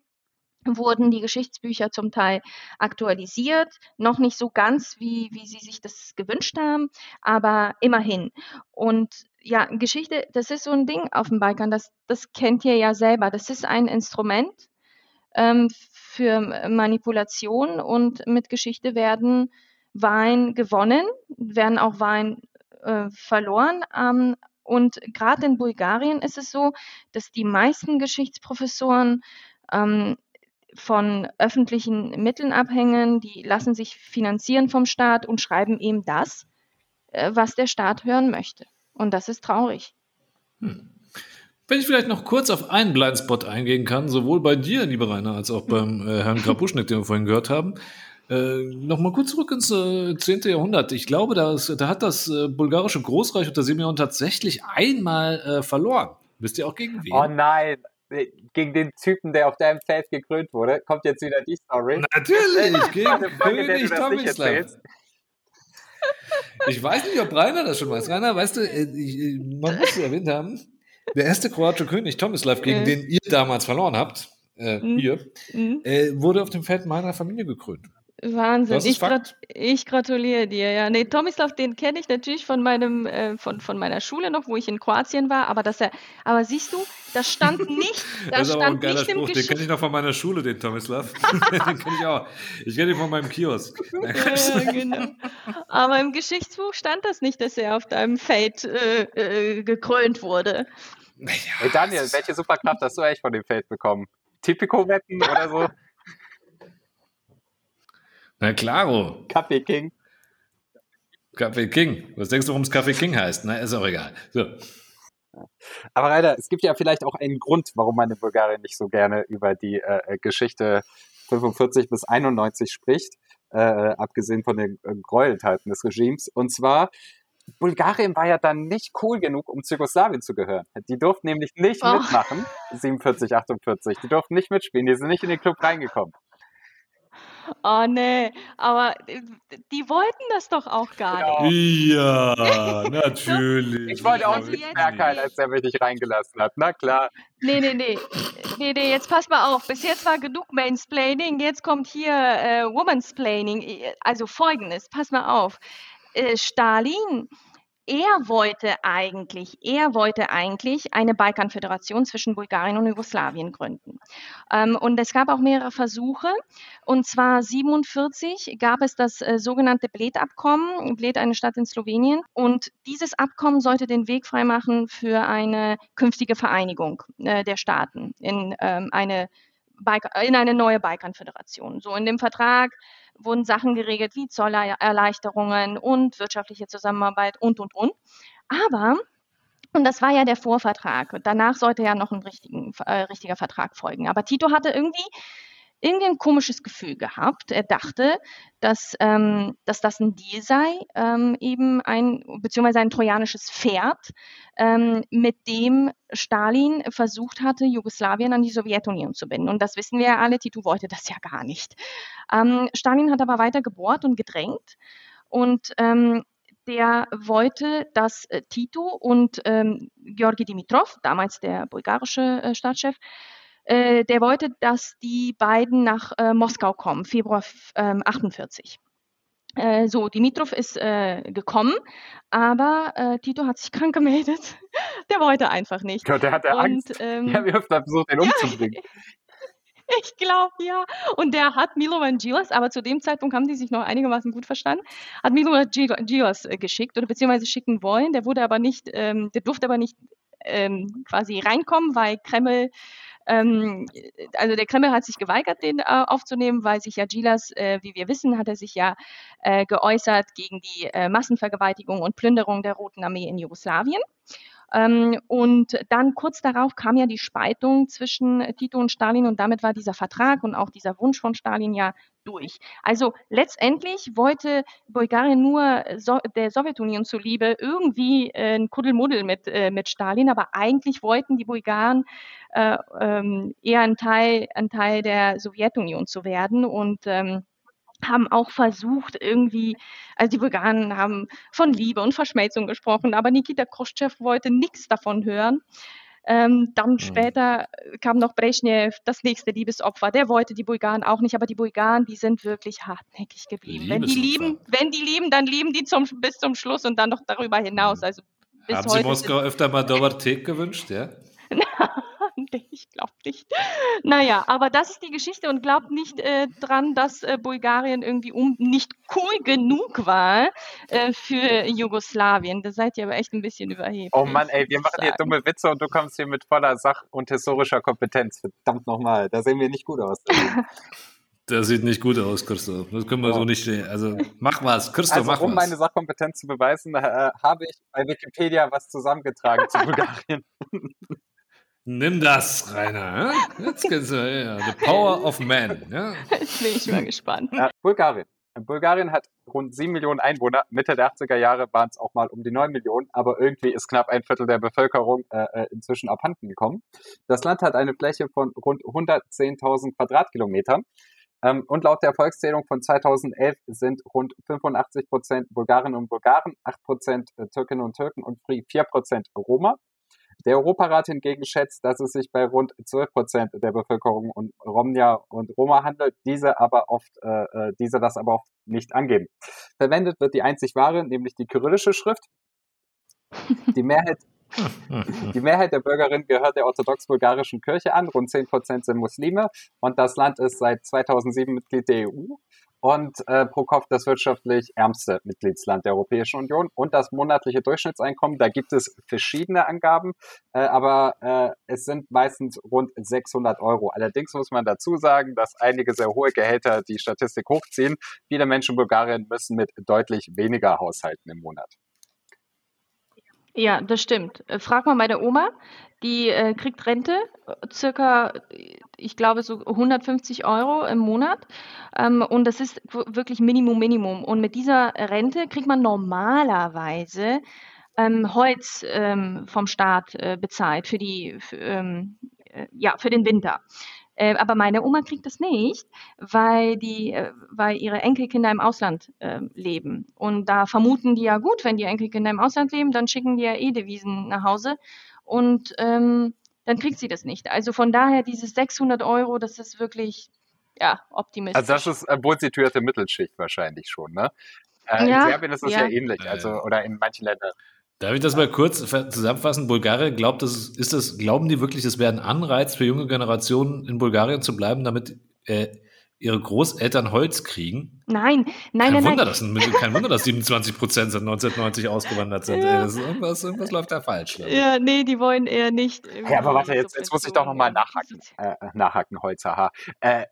wurden die Geschichtsbücher zum Teil aktualisiert, noch nicht so ganz, wie, wie sie sich das gewünscht haben, aber immerhin. Und ja, Geschichte, das ist so ein Ding auf dem Balkan, das, das kennt ihr ja selber. Das ist ein Instrument ähm, für Manipulation und mit Geschichte werden Wahlen gewonnen, werden auch Wahlen äh, verloren. Ähm, und gerade in Bulgarien ist es so, dass die meisten Geschichtsprofessoren ähm, von öffentlichen Mitteln abhängen, die lassen sich finanzieren vom Staat und schreiben eben das, äh, was der Staat hören möchte. Und das ist traurig. Wenn ich vielleicht noch kurz auf einen Blindspot eingehen kann, sowohl bei dir, lieber Rainer, als auch beim äh, Herrn Krabuschnik, den wir vorhin gehört haben. Äh, Nochmal kurz zurück ins äh, 10. Jahrhundert. Ich glaube, da, ist, da hat das äh, bulgarische Großreich unter Simeon tatsächlich einmal äh, verloren. Wisst ihr auch gegen wen? Oh nein, gegen den Typen, der auf deinem Feld gekrönt wurde, kommt jetzt wieder die Story. Natürlich, gegen König Tomislav. Ich weiß nicht, ob Rainer das schon weiß. Rainer, weißt du, äh, ich, äh, man muss es erwähnt haben, der erste kroatische König Tomislav, gegen Äh. den ihr damals verloren habt, äh, Mhm. ihr, Mhm. äh, wurde auf dem Feld meiner Familie gekrönt. Wahnsinn. Ich, grat ich gratuliere dir. Ja, nee, Tomislav, den kenne ich natürlich von meinem äh, von, von meiner Schule noch, wo ich in Kroatien war. Aber dass er, aber siehst du, das stand [laughs] nicht, Das das ist aber ein stand geiler nicht im Spruch, den kenne ich noch von meiner Schule, den Tomislav. [laughs] den kenne ich auch. Ich kenne ihn von meinem Kiosk. [laughs] Ja, genau. Aber im Geschichtsbuch stand das nicht, dass er auf deinem Feld äh, äh, gekrönt wurde. Hey Daniel, welche Superkraft hast du eigentlich von dem Feld bekommen? Tipico-Wetten oder so? Na klaro, Kaffee King? Kaffee King. Was denkst du, warum es Kaffee King heißt? Na, ist auch egal. So. Aber Rainer, es gibt ja vielleicht auch einen Grund, warum man in Bulgarien nicht so gerne über die äh, Geschichte 45 bis 91 spricht, äh, abgesehen von den äh, Gräueltaten des Regimes. Und zwar, Bulgarien war ja dann nicht cool genug, um zu Jugoslawien zu gehören. Die durften nämlich nicht Oh. mitmachen, 47, 48. Die durften nicht mitspielen, die sind nicht in den Club reingekommen. Oh nee, aber äh, die wollten das doch auch gar Genau. nicht. Ja, [laughs] natürlich. Ich wollte auch nicht Bergheil, als er mich nicht reingelassen hat. Na klar. Nee, nee, nee. Nee, nee, jetzt pass mal auf. Bis jetzt war genug Mansplaining. Jetzt kommt hier äh, Womansplaining. Also folgendes, pass mal auf. Äh, Stalin, er wollte eigentlich, er wollte eigentlich eine Balkanföderation zwischen Bulgarien und Jugoslawien gründen. Ähm, und es gab auch mehrere Versuche. Und zwar 47 gab es das äh, sogenannte Bled-Abkommen, Bled eine Stadt in Slowenien. Und dieses Abkommen sollte den Weg freimachen für eine künftige Vereinigung äh, der Staaten in, ähm, eine in eine neue Balkanföderation. So in dem Vertrag wurden Sachen geregelt wie Zollerleichterungen und wirtschaftliche Zusammenarbeit und, und, und. Aber und das war ja der Vorvertrag. Danach sollte ja noch ein äh, richtiger Vertrag folgen. Aber Tito hatte irgendwie, irgendwie ein komisches Gefühl gehabt. Er dachte, dass, ähm, dass das ein Deal sei, ähm, eben ein, beziehungsweise ein trojanisches Pferd, ähm, mit dem Stalin versucht hatte, Jugoslawien an die Sowjetunion zu binden. Und das wissen wir ja alle, Tito wollte das ja gar nicht. Ähm, Stalin hat aber weiter gebohrt und gedrängt. Und ähm, der wollte, dass äh, Tito und ähm, Georgi Dimitrov, damals der bulgarische äh, Staatschef, äh, der wollte, dass die beiden nach äh, Moskau kommen, Februar ähm, 48. Äh, so, Dimitrov ist äh, gekommen, aber äh, Tito hat sich [laughs] krank gemeldet. der wollte einfach nicht. Ja, der hatte Angst. Ähm, [laughs] Ja, wir haben versucht, ihn umzubringen. ich glaube, ja. Und der hat Milovan Gilas, aber zu dem Zeitpunkt haben die sich noch einigermaßen gut verstanden, hat Milovan Gilas geschickt oder beziehungsweise schicken wollen. Der wurde aber nicht, ähm, der durfte aber nicht ähm, quasi reinkommen, weil Kreml, ähm, also der Kreml hat sich geweigert, den äh, aufzunehmen, weil sich ja Gilas, äh, wie wir wissen, hat er sich ja äh, geäußert gegen die äh, Massenvergewaltigung und Plünderung der Roten Armee in Jugoslawien. Ähm, und dann kurz darauf kam ja die Spaltung zwischen Tito und Stalin und damit war dieser Vertrag und auch dieser Wunsch von Stalin ja durch. Also letztendlich wollte Bulgarien nur so der Sowjetunion zuliebe irgendwie äh, ein Kuddelmuddel mit, äh, mit Stalin, aber eigentlich wollten die Bulgaren äh, ähm, eher ein Teil, ein Teil der Sowjetunion zu werden und ähm, haben auch versucht, irgendwie, also die Bulgaren haben von Liebe und Verschmelzung gesprochen, aber Nikita Khrushchev wollte nichts davon hören. Ähm, dann später kam noch Brezhnev, das nächste Liebesopfer. Der wollte die Bulgaren auch nicht, aber die Bulgaren, die sind wirklich hartnäckig geblieben. Wenn die lieben, wenn die lieben, dann lieben die zum, bis zum Schluss und dann noch darüber hinaus. Also bis Haben Sie Moskau öfter mal [laughs] Dobertek gewünscht, ja? [laughs] nee, [laughs] ich glaube nicht. Naja, aber das ist die Geschichte und glaubt nicht äh, dran, dass äh, Bulgarien irgendwie um nicht cool genug war äh, für Jugoslawien. Da seid ihr aber echt ein bisschen überheblich. Oh Mann, ey, wir machen hier dumme Witze und du kommst hier mit voller Sach- und historischer Kompetenz. Verdammt nochmal, da sehen wir nicht gut aus. [laughs] Das sieht nicht gut aus, Christoph. Das können wir so nicht stehen. Also mach was, Christoph, Also mach um was. meine Sachkompetenz zu beweisen, äh, habe ich bei Wikipedia was zusammengetragen zu [laughs] Bulgarien. Nimm das, Rainer. Jetzt kennst du ja, The Power of Man. Ja? Jetzt [laughs] bin ich mal gespannt. Äh, Bulgarien. Bulgarien hat rund 7 Millionen Einwohner. Mitte der 80er Jahre waren es auch mal um die 9 Millionen, aber irgendwie ist knapp ein Viertel der Bevölkerung äh, äh, inzwischen abhanden gekommen. Das Land hat eine Fläche von rund 110.000 Quadratkilometern. Ähm, und laut der Volkszählung von 2011 sind rund 85 Prozent Bulgarinnen und Bulgaren, 8 Prozent Türkinnen und Türken und 4 Prozent Roma. Der Europarat hingegen schätzt, dass es sich bei rund 12 Prozent der Bevölkerung um Romnia und Roma handelt, diese aber oft, äh, äh, diese das aber oft nicht angeben. Verwendet wird die einzig wahre, nämlich die kyrillische Schrift. Die Mehrheit, die Mehrheit der Bürgerinnen gehört der orthodox-bulgarischen Kirche an, rund 10 Prozent sind Muslime und das Land ist seit 2007 Mitglied der EU und äh, pro Kopf das wirtschaftlich ärmste Mitgliedsland der Europäischen Union und das monatliche Durchschnittseinkommen. Da gibt es verschiedene Angaben, äh, aber äh, es sind meistens rund 600 Euro. Allerdings muss man dazu sagen, dass einige sehr hohe Gehälter die Statistik hochziehen. Viele Menschen in Bulgarien müssen mit deutlich weniger haushalten im Monat. Ja, das stimmt. Äh, Frag mal meine Oma, die äh, kriegt Rente, äh, circa, äh, ich glaube, so 150 Euro im Monat. Ähm, und das ist wirklich Minimum, Minimum. Und mit dieser Rente kriegt man normalerweise ähm, Holz ähm, vom Staat äh, bezahlt für die, für, ähm, äh, ja, für den Winter. Äh, aber meine Oma kriegt das nicht, weil die, äh, weil ihre Enkelkinder im Ausland äh, leben. Und da vermuten die ja gut, wenn die Enkelkinder im Ausland leben, dann schicken die ja eh Devisen nach Hause. Und ähm, dann kriegt sie das nicht. Also von daher dieses 600 Euro, das ist wirklich, ja, optimistisch. Also das ist äh, wohl situierte Mittelschicht wahrscheinlich schon, ne? Äh, Ja, in Serbien ist es ja, ja. ähnlich, also oder in manchen Ländern. Darf ich das mal kurz zusammenfassen? Bulgarien glaubt, das ist, das, glauben die wirklich, das wäre ein Anreiz für junge Generationen in Bulgarien zu bleiben, damit äh, ihre Großeltern Holz kriegen? Nein, nein, kein, nein, Wunder, nein. dass, kein Wunder, dass 27 Prozent seit 1990 ausgewandert sind. Ja. Ey, das ist irgendwas, irgendwas läuft da falsch. ich. Ja, nee, die wollen eher nicht. Ja, aber warte, jetzt, jetzt muss ich doch nochmal nachhaken. Äh, nachhaken, Holzhaha. Äh, äh,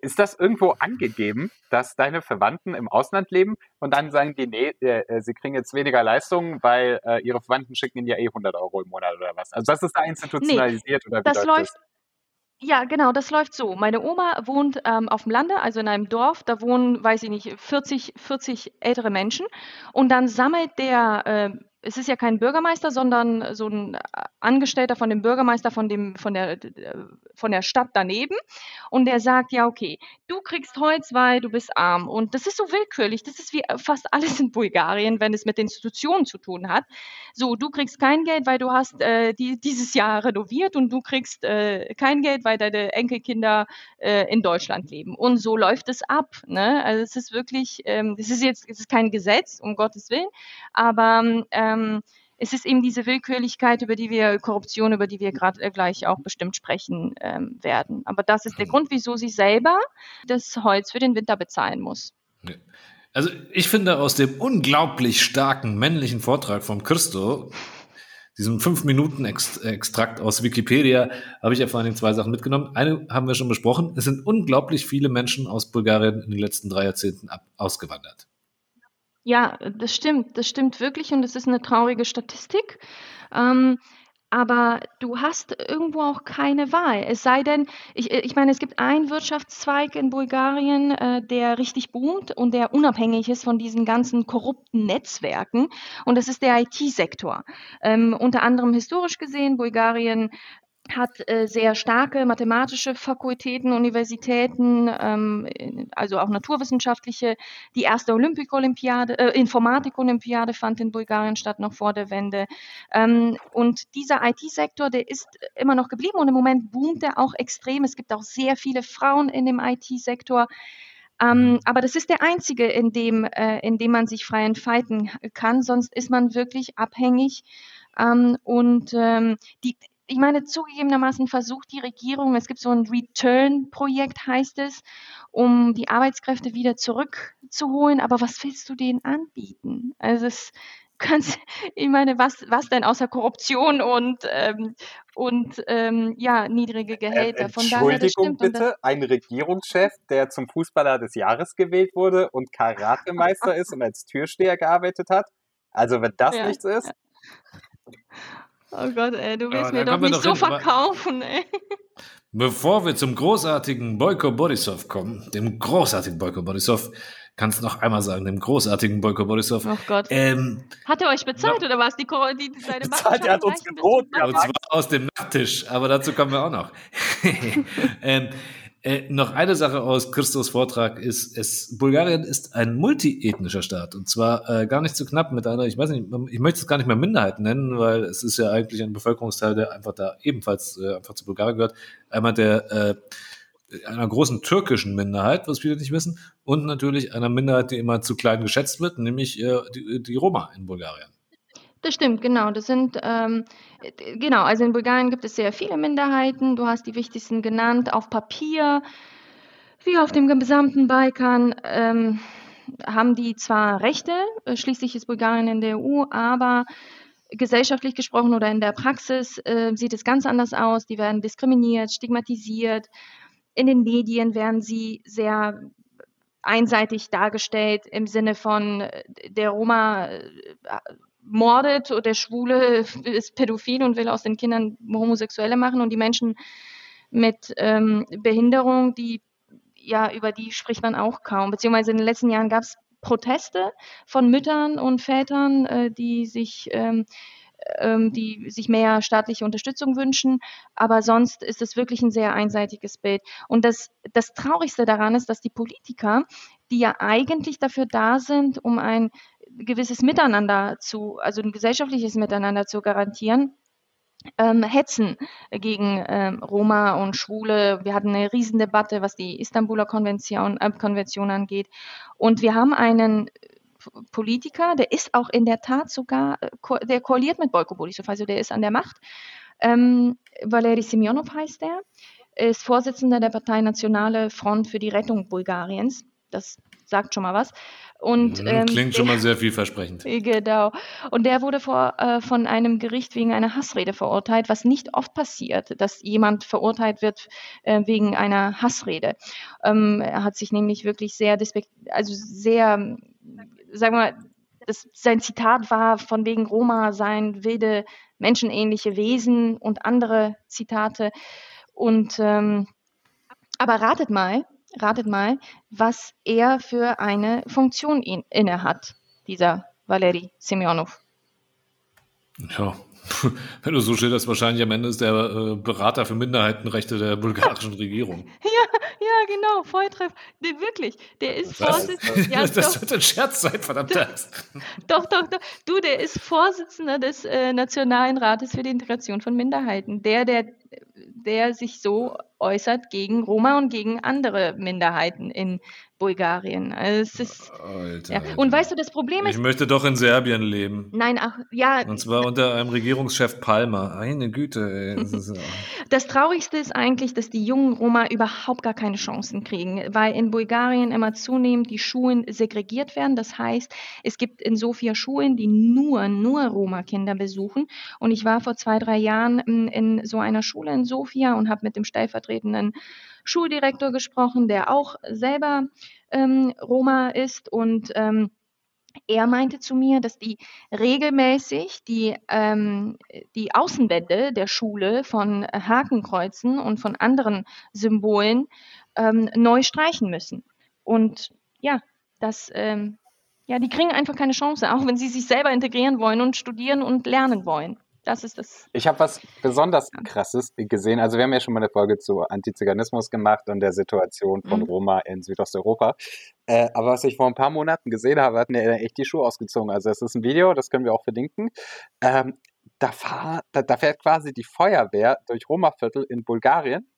ist das irgendwo angegeben, dass deine Verwandten im Ausland leben und dann sagen die, nee, äh, äh, sie kriegen jetzt weniger Leistungen, weil äh, ihre Verwandten schicken ihnen ja eh 100 Euro im Monat oder was? Also das ist da institutionalisiert oder wie Das läuft läuft. Ja, genau, das läuft so. Meine Oma wohnt ähm, auf dem Lande, also in einem Dorf. Da wohnen, weiß ich nicht, 40, 40 ältere Menschen. Und dann sammelt der, äh, es ist ja kein Bürgermeister, sondern so ein äh, Angestellter von dem Bürgermeister von, dem, von, der, äh, von der Stadt daneben. Und der sagt, ja, okay, du kriegst Holz, weil du bist arm. Und das ist so willkürlich. Das ist wie äh, fast [laughs] alles in Bulgarien, wenn es mit Institutionen zu tun hat. So, du kriegst kein Geld, weil du hast äh, die, dieses Jahr renoviert und du kriegst äh, kein Geld, weil deine Enkelkinder äh, in Deutschland leben. Und so läuft es ab. Ne? Also es ist wirklich, ähm, es ist jetzt, es ist kein Gesetz, um Gottes Willen, aber ähm, es ist eben diese Willkürlichkeit, über die wir, Korruption, über die wir gerade äh, gleich auch bestimmt sprechen ähm, werden. Aber das ist der Grund, wieso sie selber das Holz für den Winter bezahlen muss. Also ich finde aus dem unglaublich starken männlichen Vortrag von Christo, diesem 5-Minuten-Extrakt aus Wikipedia, habe ich ja vor allen Dingen zwei Sachen mitgenommen. Eine haben wir schon besprochen. Es sind unglaublich viele Menschen aus Bulgarien in den letzten drei Jahrzehnten ab ausgewandert. Ja, das stimmt, das stimmt wirklich und es ist eine traurige Statistik. Ähm, aber du hast irgendwo auch keine Wahl. Es sei denn, ich, ich meine, es gibt einen Wirtschaftszweig in Bulgarien, äh, der richtig boomt und der unabhängig ist von diesen ganzen korrupten Netzwerken. Und das ist der IT-Sektor. Ähm, unter anderem historisch gesehen, Bulgarien hat äh, sehr starke mathematische Fakultäten, Universitäten, ähm, also auch naturwissenschaftliche. Die erste Olympik-Olympiade, äh, Informatik-Olympiade fand in Bulgarien statt, noch vor der Wende. Ähm, und dieser IT-Sektor, der ist immer noch geblieben und im Moment boomt er auch extrem. Es gibt auch sehr viele Frauen in dem IT-Sektor. Ähm, aber das ist der einzige, in dem, äh, in dem man sich frei entfalten kann. Sonst ist man wirklich abhängig. Ähm, und ähm, die, ich meine, zugegebenermaßen versucht die Regierung, es gibt so ein Return-Projekt, heißt es, um die Arbeitskräfte wieder zurückzuholen. Aber was willst du denen anbieten? Also es, kannst, [laughs] ich meine, was, was denn außer Korruption und, ähm, und ähm, ja, niedrige Gehälter. Von daher, Entschuldigung das, bitte, ein Regierungschef, der zum Fußballer des Jahres gewählt wurde und Karatemeister [laughs] ist und als Türsteher gearbeitet hat. Also wenn das Ja, nichts ist, oh Gott, ey, du willst Ja, mir doch nicht doch so hin, verkaufen, ey. Bevor wir zum großartigen Boyko Borisov kommen, dem großartigen Boyko Borisov, kannst noch einmal sagen, dem großartigen Boyko Borisov. Oh Gott. Ähm, Hat er euch bezahlt oder was? Die, die, die seine Bezahlt, er hat uns gedroht, ja, und zwar aus dem Nachttisch, aber dazu kommen wir auch noch. [laughs] ähm, äh, noch eine Sache aus Christos Vortrag ist, es, Bulgarien ist ein multiethnischer Staat und zwar äh, gar nicht so knapp mit einer, ich weiß nicht, ich möchte es gar nicht mehr Minderheit nennen, weil es ist ja eigentlich ein Bevölkerungsteil, der einfach da ebenfalls äh, einfach zu Bulgarien gehört. Einmal der äh, einer großen türkischen Minderheit, was viele nicht wissen, und natürlich einer Minderheit, die immer zu klein geschätzt wird, nämlich äh, die, die Roma in Bulgarien. Das stimmt, genau. Das sind, ähm, äh, genau, also in Bulgarien gibt es sehr viele Minderheiten. Du hast die wichtigsten genannt. Auf Papier, wie auf dem gesamten Balkan, ähm, haben die zwar Rechte, äh, schließlich ist Bulgarien in der EU, aber gesellschaftlich gesprochen oder in der Praxis äh, sieht es ganz anders aus. Die werden diskriminiert, stigmatisiert. In den Medien werden sie sehr einseitig dargestellt im Sinne von äh, der Roma äh, mordet oder der Schwule ist pädophil und will aus den Kindern Homosexuelle machen und die Menschen mit ähm, Behinderung, die ja über die spricht man auch kaum. Beziehungsweise in den letzten Jahren gab es Proteste von Müttern und Vätern, äh, die sich ähm, ähm, die sich mehr staatliche Unterstützung wünschen. Aber sonst ist es wirklich ein sehr einseitiges Bild. Und das, das Traurigste daran ist, dass die Politiker, die ja eigentlich dafür da sind, um ein gewisses Miteinander zu, also ein gesellschaftliches Miteinander zu garantieren, ähm, hetzen gegen ähm, Roma und Schwule. Wir hatten eine Riesendebatte, was die Istanbuler Konvention, äh, Konvention angeht. Und wir haben einen Politiker, der ist auch in der Tat sogar, äh, ko der koaliert mit Boyko Borisov, also der ist an der Macht. Ähm, Valeri Semyonov heißt der, ist Vorsitzender der Partei Nationale Front für die Rettung Bulgariens. Das sagt schon mal was. Und, Mhm, ähm, Klingt schon mal sehr vielversprechend. [laughs] Genau. Und der wurde vor, äh, von einem Gericht wegen einer Hassrede verurteilt, was nicht oft passiert, dass jemand verurteilt wird äh, wegen einer Hassrede. Ähm, er hat sich nämlich wirklich sehr, despekt also sehr, sagen wir mal, das, sein Zitat war von wegen Roma seien wilde, menschenähnliche Wesen und andere Zitate. Und ähm, aber ratet mal, ratet mal, was er für eine Funktion in, inne hat, dieser Valeri Semyonov. Ja, [laughs] wenn du so schilderst, wahrscheinlich am Ende ist der äh, Berater für Minderheitenrechte der bulgarischen Regierung. [laughs] Ja, ja, genau, Volltreff. Der, wirklich, der ist Was? Vorsitzender. Ja, [laughs] das doch, wird ein Scherz sein, verdammt. doch, doch, doch. Du, der ist Vorsitzender des äh, Nationalen Rates für die Integration von Minderheiten. Der, der, der sich so äußert gegen Roma und gegen andere Minderheiten in Bulgarien. Also ist, Alter, ja. Alter. Und weißt du, das Problem ich ist, möchte doch in Serbien leben. nein, ach, ja, Und zwar unter einem Regierungschef Palmer. Eine Güte, ey. Das [laughs] Das Traurigste ist eigentlich, dass die jungen Roma überhaupt gar keine Chancen kriegen, weil in Bulgarien immer zunehmend die Schulen segregiert werden. Das heißt, es gibt in Sofia Schulen, die nur, nur Roma-Kinder besuchen. Und ich war vor zwei, drei Jahren in, in so einer Schule in Sofia und habe mit dem stellvertretenden Schuldirektor gesprochen, der auch selber ähm, Roma ist und ähm, er meinte zu mir, dass die regelmäßig die, ähm, die Außenwände der Schule von Hakenkreuzen und von anderen Symbolen ähm, neu streichen müssen. Und ja, das, ähm, ja, die kriegen einfach keine Chance, auch wenn sie sich selber integrieren wollen und studieren und lernen wollen. Das ist das. Ich habe was besonders Krasses gesehen. Also wir haben ja schon mal eine Folge zu Antiziganismus gemacht und der Situation von Mhm. Roma in Südosteuropa. Äh, aber was ich vor ein paar Monaten gesehen habe, hat mir echt die Schuhe ausgezogen. Also es ist ein Video, das können wir auch verlinken. Ähm, da, fahr, da, da fährt quasi die Feuerwehr durch Roma-Viertel in Bulgarien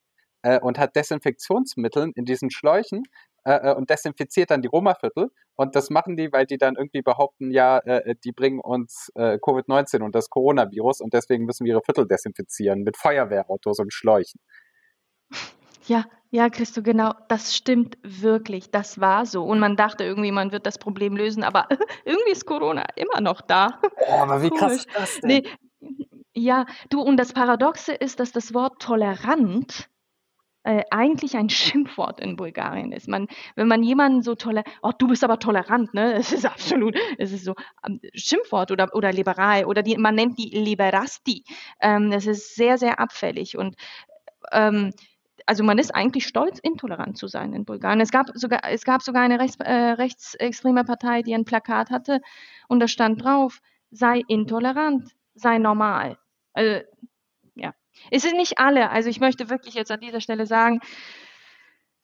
äh, und hat Desinfektionsmittel in diesen Schläuchen äh, und desinfiziert dann die Roma-Viertel. Und das machen die, weil die dann irgendwie behaupten, ja, äh, die bringen uns äh, Covid-19 und das Coronavirus und deswegen müssen wir ihre Viertel desinfizieren mit Feuerwehrautos und Schläuchen. Ja, ja, Christo, genau, das stimmt wirklich. Das war so. Und man dachte irgendwie, man wird das Problem lösen, aber [laughs] irgendwie ist Corona immer noch da. Oh, aber wie krass Komisch. ist das denn? Nee, ja, du, und das Paradoxe ist, dass das Wort tolerant äh, eigentlich ein [laughs] Schimpfwort in Bulgarien ist. Man, wenn man jemanden so tolerant, oh, du bist aber tolerant, ne? [laughs] Es ist absolut, es ist so ähm, Schimpfwort oder, oder liberal oder die, man nennt die Liberasti. Ähm, das ist sehr, sehr abfällig und ähm, also man ist eigentlich stolz, intolerant zu sein in Bulgarien. Es gab sogar, es gab sogar eine rechts, äh, rechtsextreme Partei, die ein Plakat hatte und da stand drauf, sei intolerant, sei normal. Also. Es sind nicht alle, also ich möchte wirklich jetzt an dieser Stelle sagen,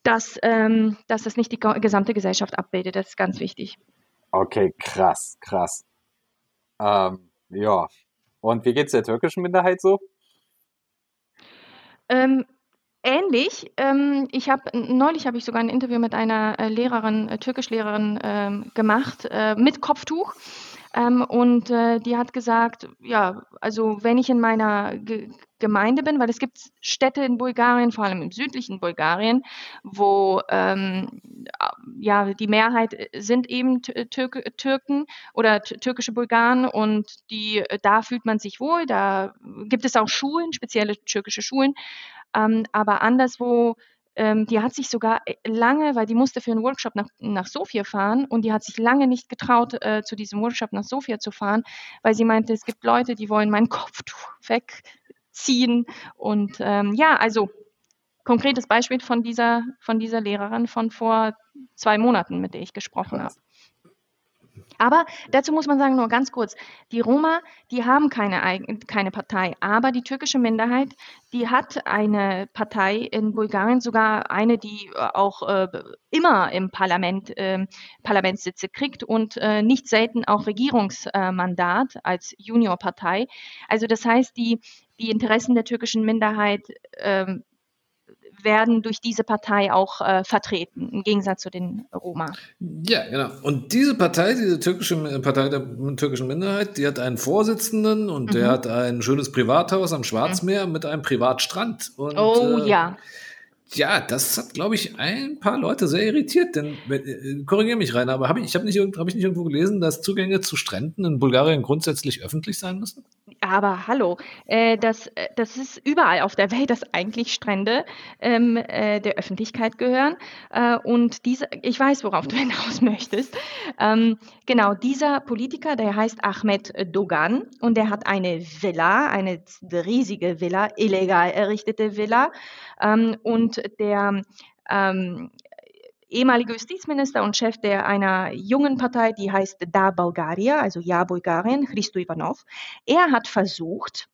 dass, ähm, dass das nicht die gesamte Gesellschaft abbildet. Das ist ganz wichtig. Okay, krass, krass. Ähm, ja. Und wie geht's der türkischen Minderheit so? Ähm, ähnlich. Ähm, ich habe neulich habe ich sogar ein Interview mit einer äh, Lehrerin, äh, Türkischlehrerin ähm, gemacht äh, mit Kopftuch. Ähm, und äh, die hat gesagt, ja, also wenn ich in meiner Ge Gemeinde bin, weil es gibt Städte in Bulgarien, vor allem im südlichen Bulgarien, wo ähm, ja die Mehrheit sind eben Türk Türken oder türkische Bulgaren und die da fühlt man sich wohl. Da gibt es auch Schulen, spezielle türkische Schulen, ähm, aber anderswo ähm, die hat sich sogar lange, weil die musste für einen Workshop nach, nach Sofia fahren und die hat sich lange nicht getraut, äh, zu diesem Workshop nach Sofia zu fahren, weil sie meinte, es gibt Leute, die wollen mein [laughs] Kopftuch wegziehen. Und ähm, ja, also konkretes Beispiel von dieser, von dieser Lehrerin von vor zwei Monaten, mit der ich gesprochen habe. Aber dazu muss man sagen, nur ganz kurz, die Roma, die haben keine, keine Partei, aber die türkische Minderheit, die hat eine Partei in Bulgarien, sogar eine, die auch äh, immer im Parlament äh, Parlamentssitze kriegt und äh, nicht selten auch Regierungsmandat als Juniorpartei. Also das heißt, die, die Interessen der türkischen Minderheit ähm, werden durch diese Partei auch äh, vertreten, im Gegensatz zu den Roma. Ja, genau. Und diese Partei, diese türkische Partei der türkischen Minderheit, die hat einen Vorsitzenden und mhm. der hat ein schönes Privathaus am Schwarzmeer mhm. mit einem Privatstrand. Und, oh äh, ja. Ja, das hat, glaube ich, ein paar Leute sehr irritiert. Denn, äh, korrigiere mich rein, aber habe ich, ich habe nicht, hab ich nicht irgendwo gelesen, dass Zugänge zu Stränden in Bulgarien grundsätzlich öffentlich sein müssen? Aber hallo, äh, das, das ist überall auf der Welt, dass eigentlich Strände ähm, äh, der Öffentlichkeit gehören. Äh, und diese, ich weiß, worauf du [laughs] hinaus möchtest. Ähm, genau, dieser Politiker, der heißt Ahmed Dogan und der hat eine Villa, eine riesige Villa, illegal errichtete Villa. Ähm, und der ähm, ehemalige Justizminister und Chef der einer jungen Partei, die heißt Da Bulgaria, also Ja Bulgarien, Christo Ivanov, er hat versucht,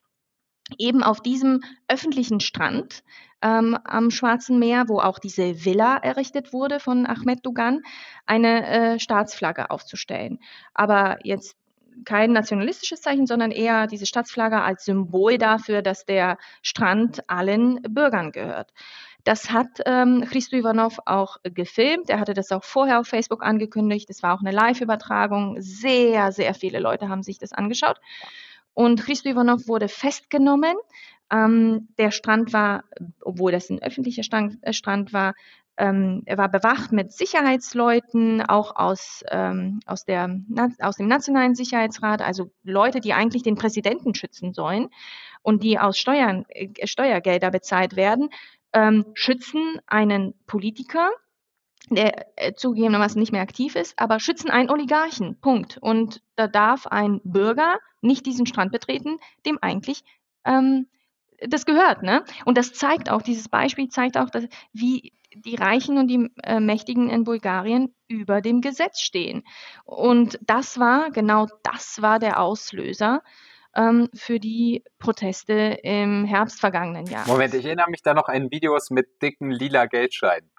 eben auf diesem öffentlichen Strand ähm, am Schwarzen Meer, wo auch diese Villa errichtet wurde von Ahmed Dogan, eine äh, Staatsflagge aufzustellen. Aber jetzt kein nationalistisches Zeichen, sondern eher diese Staatsflagge als Symbol dafür, dass der Strand allen Bürgern gehört. Das hat ähm, Christo Ivanov auch gefilmt. Er hatte das auch vorher auf Facebook angekündigt. Es war auch eine Live-Übertragung. Sehr, sehr viele Leute haben sich das angeschaut. Und Christo Ivanov wurde festgenommen. Ähm, der Strand war, obwohl das ein öffentlicher Strand, äh, Strand war, ähm, er war bewacht mit Sicherheitsleuten, auch aus, ähm, aus, der, aus dem Nationalen Sicherheitsrat, also Leute, die eigentlich den Präsidenten schützen sollen und die aus Steuern, äh, Steuergelder bezahlt werden, ähm, schützen einen Politiker, der äh, zugegebenermaßen nicht mehr aktiv ist, aber schützen einen Oligarchen. Punkt. Und da darf ein Bürger nicht diesen Strand betreten, dem eigentlich ähm, das gehört. Ne? Und das zeigt auch, dieses Beispiel zeigt auch, dass, wie die Reichen und die äh, Mächtigen in Bulgarien über dem Gesetz stehen. Und das war, genau das war der Auslöser ähm, für die Proteste im Herbst vergangenen Jahres. Moment, ich erinnere mich da noch an Videos mit dicken lila Geldscheinen.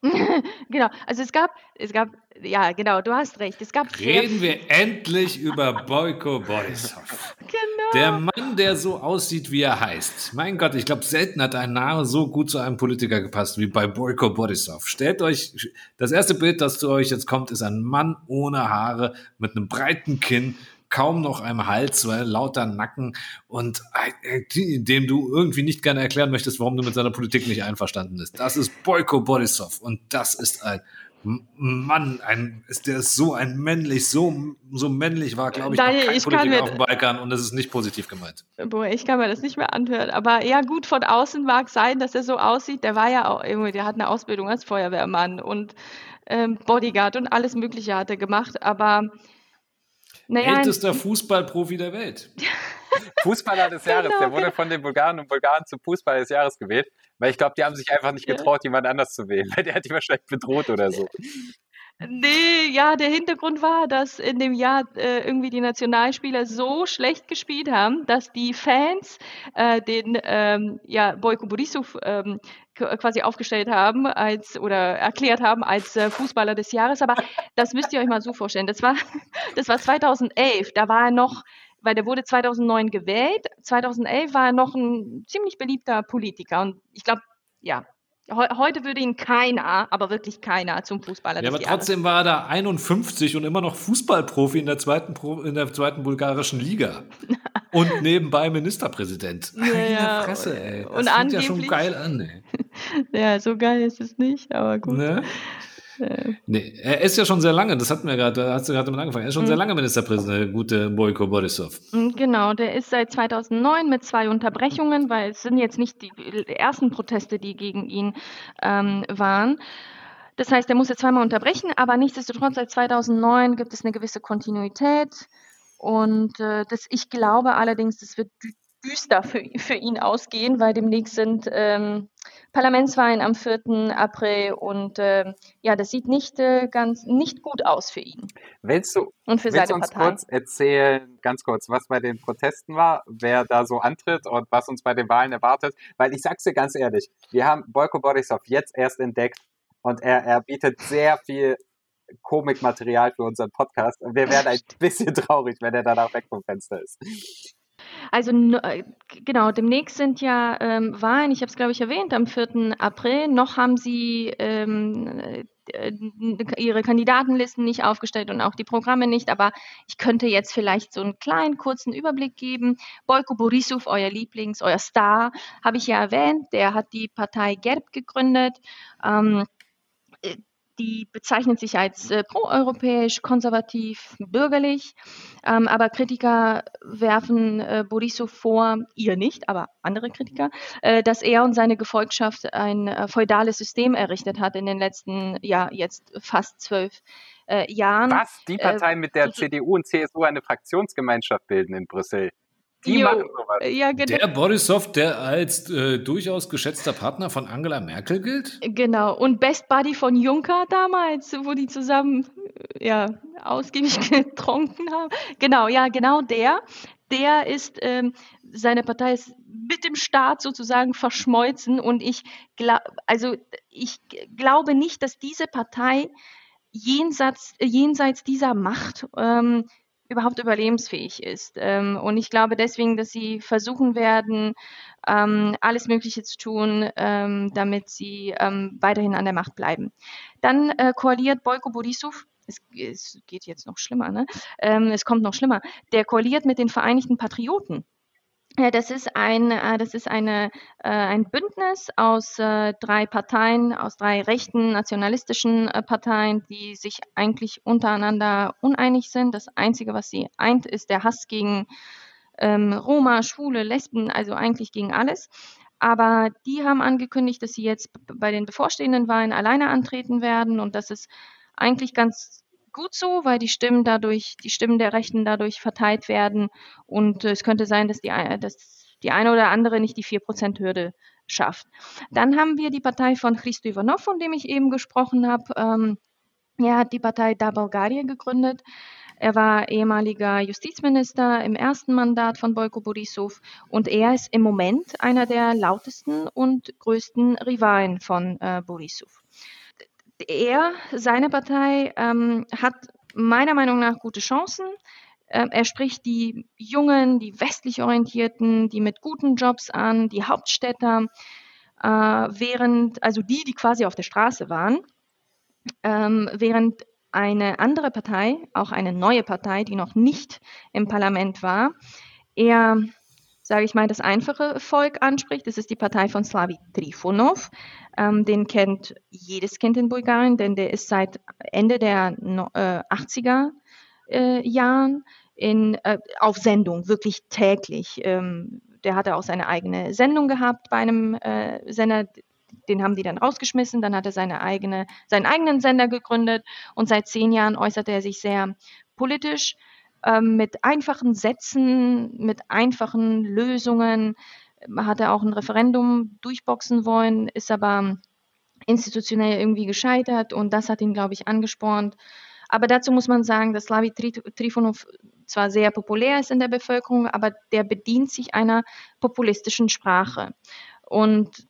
[laughs] genau, also es gab, es gab, ja, genau, du hast recht. Es gab Reden wir endlich über Boyko Borisov. [laughs] Genau. Der Mann, der so aussieht, wie er heißt. Mein Gott, ich glaube, selten hat ein Name so gut zu einem Politiker gepasst wie bei Boyko Borisov. Stellt euch, das erste Bild, das zu euch jetzt kommt, ist ein Mann ohne Haare mit einem breiten Kinn, kaum noch einem Hals, weil lauter Nacken und äh, dem du irgendwie nicht gerne erklären möchtest, warum du mit seiner Politik nicht einverstanden bist. Das ist Boyko Borisov und das ist ein Mann, ein, ist, der ist so ein männlich, so, so männlich war, glaube ich, Daniel, noch kein ich Politiker mir, auf dem Balkan und das ist nicht positiv gemeint. Boah, ich kann mir das nicht mehr anhören. Aber ja, gut, von außen mag sein, dass er so aussieht. Der war ja auch irgendwie, der hat eine Ausbildung als Feuerwehrmann und ähm, Bodyguard und alles Mögliche hat er gemacht. Aber naja, Ältester Fußballprofi der Welt. [laughs] Fußballer des Jahres. Genau, der wurde genau. von den Bulgaren und Bulgaren zum Fußballer des Jahres gewählt, weil ich glaube, die haben sich einfach nicht getraut, ja. jemand anders zu wählen, weil der hat die wahrscheinlich bedroht oder so. Nee, ja, der Hintergrund war, dass in dem Jahr äh, irgendwie die Nationalspieler so schlecht gespielt haben, dass die Fans äh, den ähm, ja, Boyko Borisov ähm, quasi aufgestellt haben als oder erklärt haben als äh, Fußballer des Jahres. Aber das müsst ihr euch mal so vorstellen. Das war, [laughs] das war 2011. Da war er noch weil der wurde 2009 gewählt. 2011 war er noch ein ziemlich beliebter Politiker und ich glaube, ja, heute würde ihn keiner, aber wirklich keiner zum Fußballer Ja, aber trotzdem war er da 51 und immer noch Fußballprofi in der zweiten, Pro, in der zweiten bulgarischen Liga. [laughs] und nebenbei Ministerpräsident. Meine ja, Fresse, ey. Das und fängt ja schon geil an, ey. [laughs] ja, so geil ist es nicht, aber gut. Ne? Nee, er ist ja schon sehr lange, das hatten wir gerade, da hast du gerade damit angefangen, er ist schon mhm. sehr lange Ministerpräsident, der gute Boyko Borisov. Mhm, genau, der ist seit 2009 mit zwei Unterbrechungen, weil es sind jetzt nicht die ersten Proteste, die gegen ihn ähm, waren. Das heißt, er musste zweimal unterbrechen, aber nichtsdestotrotz seit 2009 gibt es eine gewisse Kontinuität. Und äh, das, ich glaube allerdings, das wird düster für, für ihn ausgehen, weil demnächst sind ähm, Parlamentswahlen am 4. April und äh, ja, das sieht nicht äh, ganz nicht gut aus für ihn. Willst du, und für willst seine uns Partei. kurz erzählen, ganz kurz, was bei den Protesten war, wer da so antritt und was uns bei den Wahlen erwartet? Weil ich sag's dir ganz ehrlich, wir haben Boyko Borisov jetzt erst entdeckt und er, er bietet sehr viel Komikmaterial für unseren Podcast und wir werden ein [laughs] bisschen traurig, wenn er danach weg vom Fenster ist. Also äh, genau, demnächst sind ja ähm, Wahlen, ich habe es glaube ich erwähnt, am 4. April. Noch haben sie ähm, äh, ihre Kandidatenlisten nicht aufgestellt und auch die Programme nicht, aber ich könnte jetzt vielleicht so einen kleinen kurzen Überblick geben. Boyko Borisov, euer Lieblings, euer Star, habe ich ja erwähnt, der hat die Partei GERB gegründet. Ähm, äh, die bezeichnet sich als äh, proeuropäisch, konservativ, bürgerlich. Ähm, aber Kritiker werfen äh, Borisov vor, ihr nicht, aber andere Kritiker, äh, dass er und seine Gefolgschaft ein äh, feudales System errichtet hat in den letzten, ja, jetzt fast zwölf äh, Jahren. Was? Die Partei, mit der CDU und CSU eine Fraktionsgemeinschaft bilden in Brüssel? Die jo, machen sowas. Ja, genau. Der Borisov, der als äh, durchaus geschätzter Partner von Angela Merkel gilt? Genau. Und Best Buddy von Juncker damals, wo die zusammen ja, ausgiebig [laughs] getrunken haben. Genau, ja, genau der. Der ist, ähm, seine Partei ist mit dem Staat sozusagen verschmolzen und ich glaube, also ich glaube nicht, dass diese Partei jenseits, jenseits dieser Macht ähm, überhaupt überlebensfähig ist. Ähm, und ich glaube deswegen, dass sie versuchen werden, ähm, alles Mögliche zu tun, ähm, damit sie weiterhin an der Macht bleiben. Dann äh, koaliert Boyko Borisov es, es, geht jetzt noch schlimmer, ne? Ähm, es kommt noch schlimmer. Der koaliert mit den Vereinigten Patrioten. Das ist ein, äh, das ist eine, äh, ein Bündnis aus äh, drei Parteien, aus drei rechten nationalistischen Parteien, die sich eigentlich untereinander uneinig sind. Das Einzige, was sie eint, ist der Hass gegen ähm, Roma, Schwule, Lesben, also eigentlich gegen alles. Aber die haben angekündigt, dass sie jetzt bei den bevorstehenden Wahlen alleine antreten werden und das ist eigentlich ganz gut so, weil die Stimmen dadurch, die Stimmen der Rechten dadurch verteilt werden. Und äh, es könnte sein, dass die, dass die eine oder andere nicht die 4%-Hürde schafft. Dann haben wir die Partei von Christo Ivanov, von dem ich eben gesprochen habe. Ähm, er hat die Partei Da Bulgaria gegründet. Er war ehemaliger Justizminister im ersten Mandat von Boyko Borisov und er ist im Moment einer der lautesten und größten Rivalen von äh, Borisov er, seine Partei, ähm, hat meiner Meinung nach gute Chancen. Ähm, er spricht die Jungen, die westlich Orientierten, die mit guten Jobs an, die Hauptstädter, äh, während, also die, die quasi auf der Straße waren, ähm, während eine andere Partei, auch eine neue Partei, die noch nicht im Parlament war, eher, sage ich mal, das einfache Volk anspricht. Das ist die Partei von Slavi Trifonov. Ähm, den kennt jedes Kind in Bulgarien, denn der ist seit Ende der äh, 80er äh, Jahren in, äh, auf Sendung, wirklich täglich. Ähm, der hatte auch seine eigene Sendung gehabt bei einem äh, Sender, den haben die dann rausgeschmissen, dann hat er seine eigene, seinen eigenen Sender gegründet und seit zehn Jahren äußert er sich sehr politisch ähm, mit einfachen Sätzen, mit einfachen Lösungen. Hat er auch ein Referendum durchboxen wollen, ist aber institutionell irgendwie gescheitert und das hat ihn, glaube ich, angespornt. Aber dazu muss man sagen, dass Slavi Trifonov zwar sehr populär ist in der Bevölkerung, aber der bedient sich einer populistischen Sprache. Und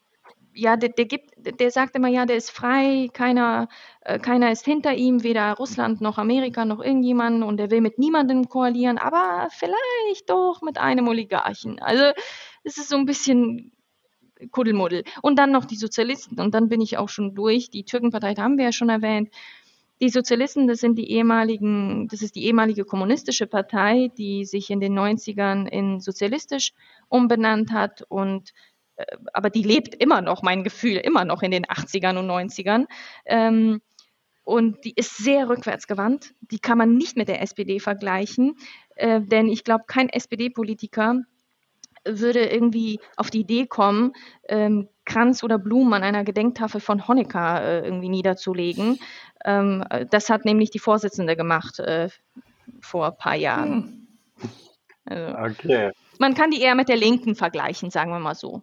ja, der, der, gibt, der sagt immer, ja, der ist frei, keiner, äh, keiner ist hinter ihm, weder Russland noch Amerika noch irgendjemand und er will mit niemandem koalieren, aber vielleicht doch mit einem Oligarchen. Also es ist so ein bisschen Kuddelmuddel. Und dann noch die Sozialisten und dann bin ich auch schon durch. Die Türkenpartei haben wir ja schon erwähnt. Die Sozialisten, das sind die ehemaligen, das ist die ehemalige kommunistische Partei, die sich in den 90ern in sozialistisch umbenannt hat und aber die lebt immer noch, mein Gefühl, immer noch in den 80ern und 90ern. Ähm, und die ist sehr rückwärtsgewandt. Die kann man nicht mit der SPD vergleichen, äh, denn ich glaube, kein SPD-Politiker würde irgendwie auf die Idee kommen, ähm, Kranz oder Blumen an einer Gedenktafel von Honecker äh, irgendwie niederzulegen. Ähm, das hat nämlich die Vorsitzende gemacht äh, vor ein paar Jahren. Hm. Also, okay. Man kann die eher mit der Linken vergleichen, sagen wir mal so.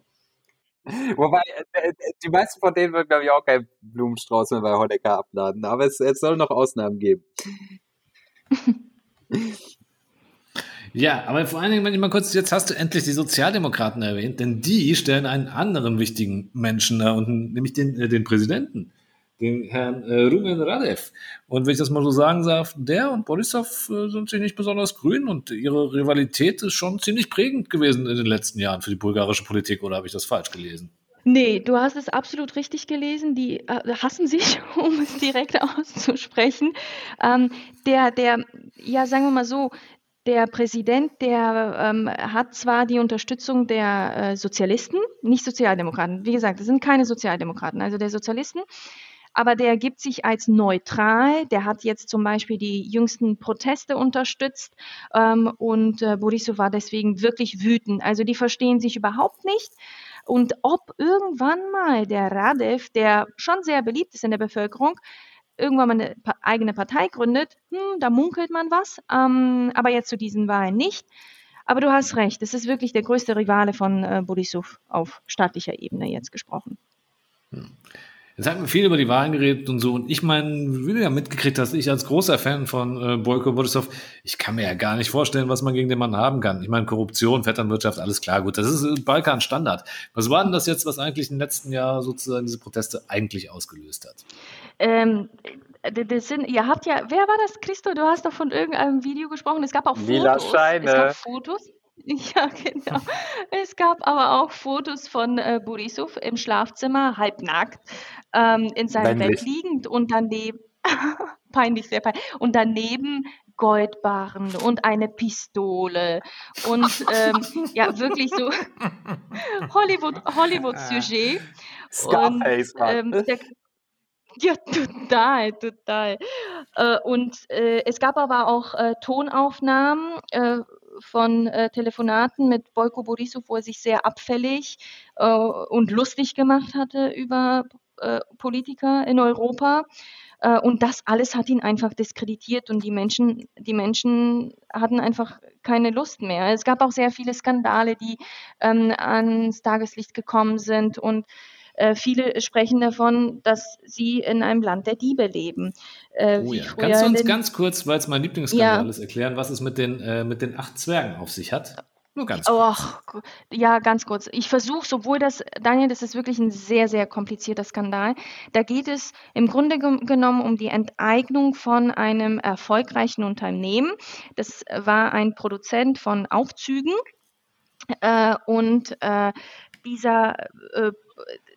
[laughs] Wobei, äh, äh, die meisten von denen würden, glaube ich, auch keinen Blumenstrauß mehr bei Honecker abladen. Aber es, es soll noch Ausnahmen geben. [laughs] Ja, aber vor allen Dingen, wenn ich mal kurz, jetzt hast du endlich die Sozialdemokraten erwähnt, denn die stellen einen anderen wichtigen Menschen da unten, nämlich den, äh, den Präsidenten, den Herrn äh, Rumen Radev. Und wenn ich das mal so sagen darf, der und Borisov äh, sind sich nicht besonders grün und ihre Rivalität ist schon ziemlich prägend gewesen in den letzten Jahren für die bulgarische Politik, oder habe ich das falsch gelesen? Nee, du hast es absolut richtig gelesen. Die äh, hassen sich, [laughs] um es direkt auszusprechen. Ähm, der, der, ja, sagen wir mal so, der Präsident, der ähm, hat zwar die Unterstützung der äh, Sozialisten, nicht Sozialdemokraten. Wie gesagt, das sind keine Sozialdemokraten, also der Sozialisten. Aber der gibt sich als neutral. Der hat jetzt zum Beispiel die jüngsten Proteste unterstützt ähm, und äh, Borisov war deswegen wirklich wütend. Also die verstehen sich überhaupt nicht. Und ob irgendwann mal der Radev, der schon sehr beliebt ist in der Bevölkerung, irgendwann mal eine eigene Partei gründet, hm, da munkelt man was, ähm, aber jetzt zu diesen Wahlen nicht. Aber du hast recht, es ist wirklich der größte Rivale von äh, Borisov auf staatlicher Ebene jetzt gesprochen. Hm. Jetzt haben wir viel über die Wahlen geredet und so. Und ich meine, wie du ja mitgekriegt hast, ich als großer Fan von äh, Boyko Borisov, ich kann mir ja gar nicht vorstellen, was man gegen den Mann haben kann. Ich meine, Korruption, Vetternwirtschaft, alles klar, gut. Das ist äh, Balkan-Standard. Was war denn das jetzt, was eigentlich im letzten Jahr sozusagen diese Proteste eigentlich ausgelöst hat? Ähm, das sind, ihr habt ja, wer war das, Christo? Du hast doch von irgendeinem Video gesprochen. Es gab auch Lila Fotos. Scheine. Es gab Fotos. [laughs] Ja, genau. Es gab aber auch Fotos von äh, Borisov im Schlafzimmer, halbnackt, ähm, in seinem Bett liegend und daneben, [laughs] peinlich, sehr peinlich, und daneben Goldbarren und eine Pistole und ähm, ja, wirklich so [laughs] Hollywood, Hollywood-Sujet. Scarface, und, ähm, der, ja, total, total. Äh, und äh, es gab aber auch äh, Tonaufnahmen äh, von äh, Telefonaten mit Boyko Borisov, wo er sich sehr abfällig äh, und lustig gemacht hatte über Politiker in Europa. und das alles hat ihn einfach diskreditiert und die Menschen, die Menschen hatten einfach keine Lust mehr. Es gab auch sehr viele Skandale, die ähm, ans Tageslicht gekommen sind und äh, viele sprechen davon, dass sie in einem Land der Diebe leben. Äh, oh ja. Kannst du uns ganz kurz, weil es mein Lieblingsskandal ja. ist, erklären, was es mit den, äh, mit den acht Zwergen auf sich hat? Nur ganz kurz. Oh, ja, ganz kurz. Ich versuche, sowohl das, Daniel, das ist wirklich ein sehr, sehr komplizierter Skandal. Da geht es im Grunde genommen um die Enteignung von einem erfolgreichen Unternehmen. Das war ein Produzent von Aufzügen. Äh, und äh, dieser äh,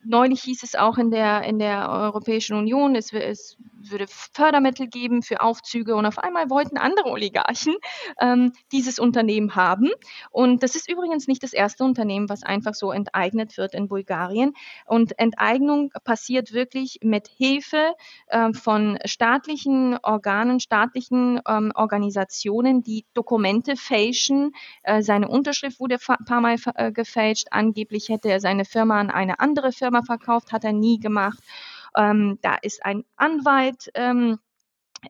neulich hieß es auch in der, in der Europäischen Union, es, es würde Fördermittel geben für Aufzüge und auf einmal wollten andere Oligarchen ähm, dieses Unternehmen haben. Und das ist übrigens nicht das erste Unternehmen, was einfach so enteignet wird in Bulgarien. Und Enteignung passiert wirklich mit Hilfe äh, von staatlichen Organen, staatlichen ähm, Organisationen, die Dokumente fälschen. Äh, seine Unterschrift wurde ein paar Mal äh, gefälscht. Angeblich hätte er seine Firma an eine andere Firma verkauft, hat er nie gemacht. Ähm, da ist ein Anwalt, ähm,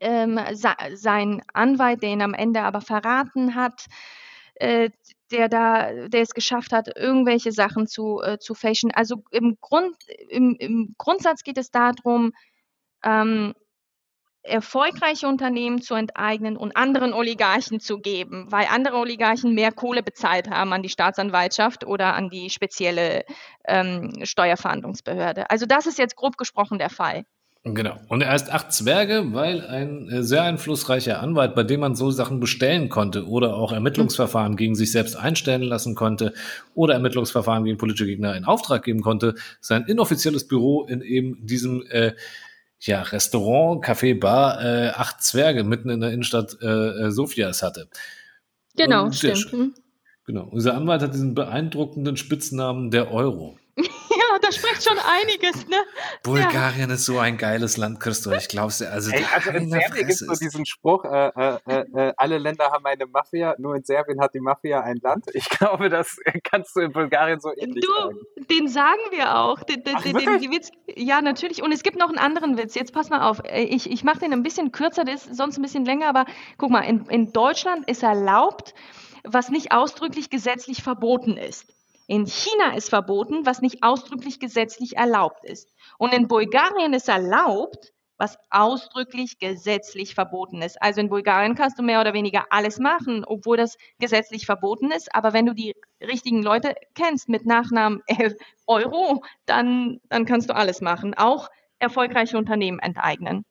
ähm, sein Anwalt, der ihn am Ende aber verraten hat, äh, der da, der es geschafft hat, irgendwelche Sachen zu, äh, zu fälschen. Also im, Grund, im, im Grundsatz geht es darum, ähm, erfolgreiche Unternehmen zu enteignen und anderen Oligarchen zu geben, weil andere Oligarchen mehr Kohle bezahlt haben an die Staatsanwaltschaft oder an die spezielle ähm, Steuerverhandlungsbehörde. Also das ist jetzt grob gesprochen der Fall. Genau. Und er heißt Acht Zwerge, weil ein äh, sehr einflussreicher Anwalt, bei dem man so Sachen bestellen konnte oder auch Ermittlungsverfahren gegen sich selbst einstellen lassen konnte oder Ermittlungsverfahren gegen politische Gegner in Auftrag geben konnte, sein inoffizielles Büro in eben diesem äh, ja, Restaurant, Café, Bar, äh, acht Zwerge mitten in der Innenstadt äh, äh Sofias hatte. Genau, Und stimmt. Der, genau. Unser Anwalt hat diesen beeindruckenden Spitznamen der Euro. Da spricht schon einiges, ne? Bulgarien ja. ist so ein geiles Land, Christoph. Ich glaube es also, also in Serbien gibt es so diesen Spruch, äh, äh, äh, äh, alle Länder haben eine Mafia, nur in Serbien hat die Mafia ein Land. Ich glaube, das kannst du in Bulgarien so ähnlich du, sagen. Den sagen wir auch. Den, den, Ach, den, den Witz, ja, natürlich. Und es gibt noch einen anderen Witz. Jetzt pass mal auf. Äh, ich, ich mache den ein bisschen kürzer, der ist sonst ein bisschen länger, aber guck mal, in, in Deutschland ist erlaubt, was nicht ausdrücklich gesetzlich verboten ist. In China ist verboten, was nicht ausdrücklich gesetzlich erlaubt ist. Und in Bulgarien ist erlaubt, was ausdrücklich gesetzlich verboten ist. Also in Bulgarien kannst du mehr oder weniger alles machen, obwohl das gesetzlich verboten ist. Aber wenn du die richtigen Leute kennst mit Nachnamen [laughs] Euro, dann, dann kannst du alles machen. Auch erfolgreiche Unternehmen enteignen.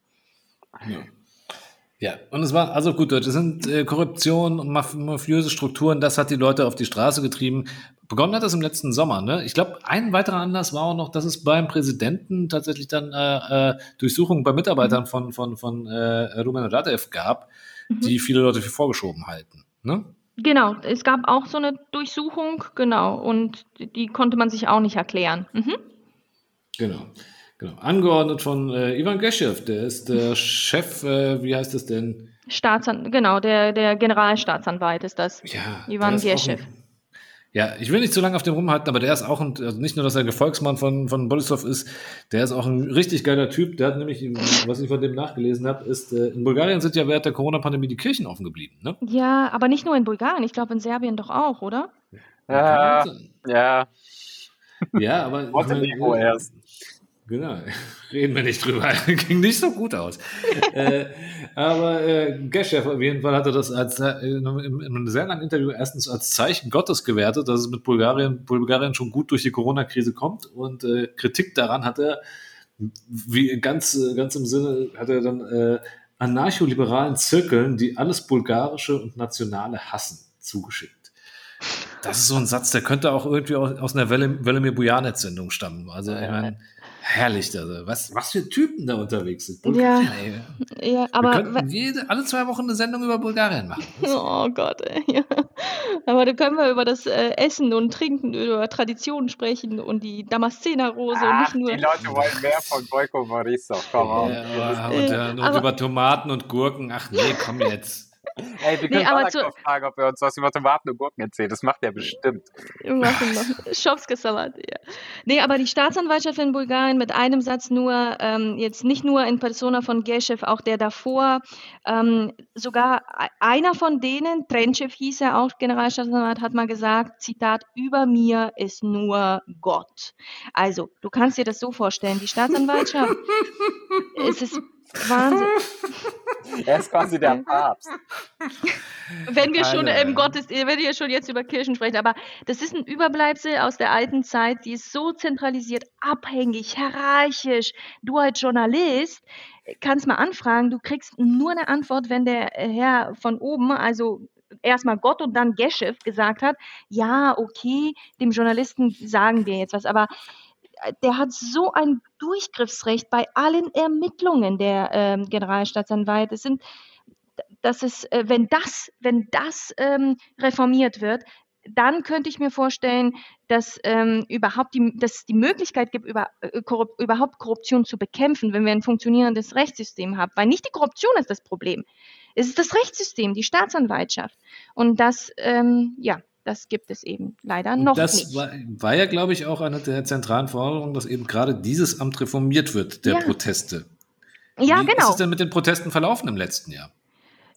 Ja. Ja, und es war also gut Deutsch. Es sind äh, Korruption und maf mafiöse Strukturen, das hat die Leute auf die Straße getrieben. Begonnen hat das im letzten Sommer. Ne? Ich glaube, ein weiterer Anlass war auch noch, dass es beim Präsidenten tatsächlich dann äh, äh, Durchsuchungen bei Mitarbeitern von, von, von äh, Rumen Radev gab, mhm. die viele Leute für vorgeschoben halten. Ne? Genau, es gab auch so eine Durchsuchung, genau, und die konnte man sich auch nicht erklären. Mhm. Genau. Genau. Angeordnet von äh, Ivan Geschew, der ist der Chef, äh, wie heißt das denn? Staatsan genau, der, der Generalstaatsanwalt ist das. Ja. Ivan Geschew. Ja, ich will nicht zu lange auf dem rumhalten, aber der ist auch ein, also nicht nur, dass er Gefolgsmann von, von Borisov ist, der ist auch ein richtig geiler Typ. Der hat nämlich, was ich von dem nachgelesen habe, ist, äh, in Bulgarien sind ja während der Corona-Pandemie die Kirchen offen geblieben, ne? Ja, aber nicht nur in Bulgarien, ich glaube in Serbien doch auch, oder? Ja, ja. Ja, aber. Montenegro erst. Genau, [laughs] reden wir nicht drüber. [laughs] Ging nicht so gut aus. äh, aber äh, Geschew auf jeden Fall hatte das als, äh, in, in einem sehr langen Interview erstens als Zeichen Gottes gewertet, dass es mit Bulgarien, Bulgarien schon gut durch die Corona-Krise kommt und äh, Kritik daran hat er, wie ganz, äh, ganz im Sinne, hat er dann äh, anarcho-liberalen Zirkeln, die alles Bulgarische und Nationale hassen, zugeschickt. Das ist so ein Satz, der könnte auch irgendwie aus, aus einer Velimir Bujanec-Sendung stammen. Also, ich meine, herrlich. Also, was, was für Typen da unterwegs sind. Bulgarien, ja, ja, aber. Wir könnten jede, alle zwei Wochen eine Sendung über Bulgarien machen. [laughs] Oh Gott, ey. Ja. Aber da können wir über das äh, Essen und Trinken, über Traditionen sprechen und die Damaszener-Rose und nicht nur. Die Leute wollen mehr von Boyko Borisov. Komm auf. Ja, und, äh, und über Tomaten und Gurken. Ach nee, komm jetzt. Ey, wir können nee, aber zu, fragen, ob er uns was über Tomaten und Gurken erzählt. Das macht er bestimmt. Schopske-Salat, ja. Nee, aber die Staatsanwaltschaft in Bulgarien mit einem Satz nur, ähm, jetzt nicht nur in Persona von Geschew, auch der davor, ähm, sogar einer von denen, Trenchev hieß er auch, Generalstaatsanwalt, hat mal gesagt, Zitat, über mir ist nur Gott. Also, du kannst dir das so vorstellen, die Staatsanwaltschaft, es ist Wahnsinn. [laughs] Er ist quasi der Papst. Wenn wir schon im Gottes, wenn wir schon jetzt über Kirchen sprechen, aber das ist ein Überbleibsel aus der alten Zeit, die ist so zentralisiert, abhängig, hierarchisch. Du als Journalist kannst mal anfragen, du kriegst nur eine Antwort, wenn der Herr von oben, also erstmal Gott und dann Geschäft gesagt hat, ja, okay, dem Journalisten sagen wir jetzt was, aber der hat so ein Durchgriffsrecht bei allen Ermittlungen der ähm, Generalstaatsanwalt. Es sind, dass es, äh, wenn das, wenn das ähm, reformiert wird, dann könnte ich mir vorstellen, dass ähm, überhaupt die, dass es die Möglichkeit gibt, über, äh, Korrup überhaupt Korruption zu bekämpfen, wenn wir ein funktionierendes Rechtssystem haben. Weil nicht die Korruption ist das Problem. Es ist das Rechtssystem, die Staatsanwaltschaft. Und das, ähm, ja, das gibt es eben leider noch das nicht. Das war, war, ja, glaube ich, auch eine der zentralen Forderungen, dass eben gerade dieses Amt reformiert wird, der Ja. Proteste. ja, Wie genau. ist es denn mit den Protesten verlaufen im letzten Jahr?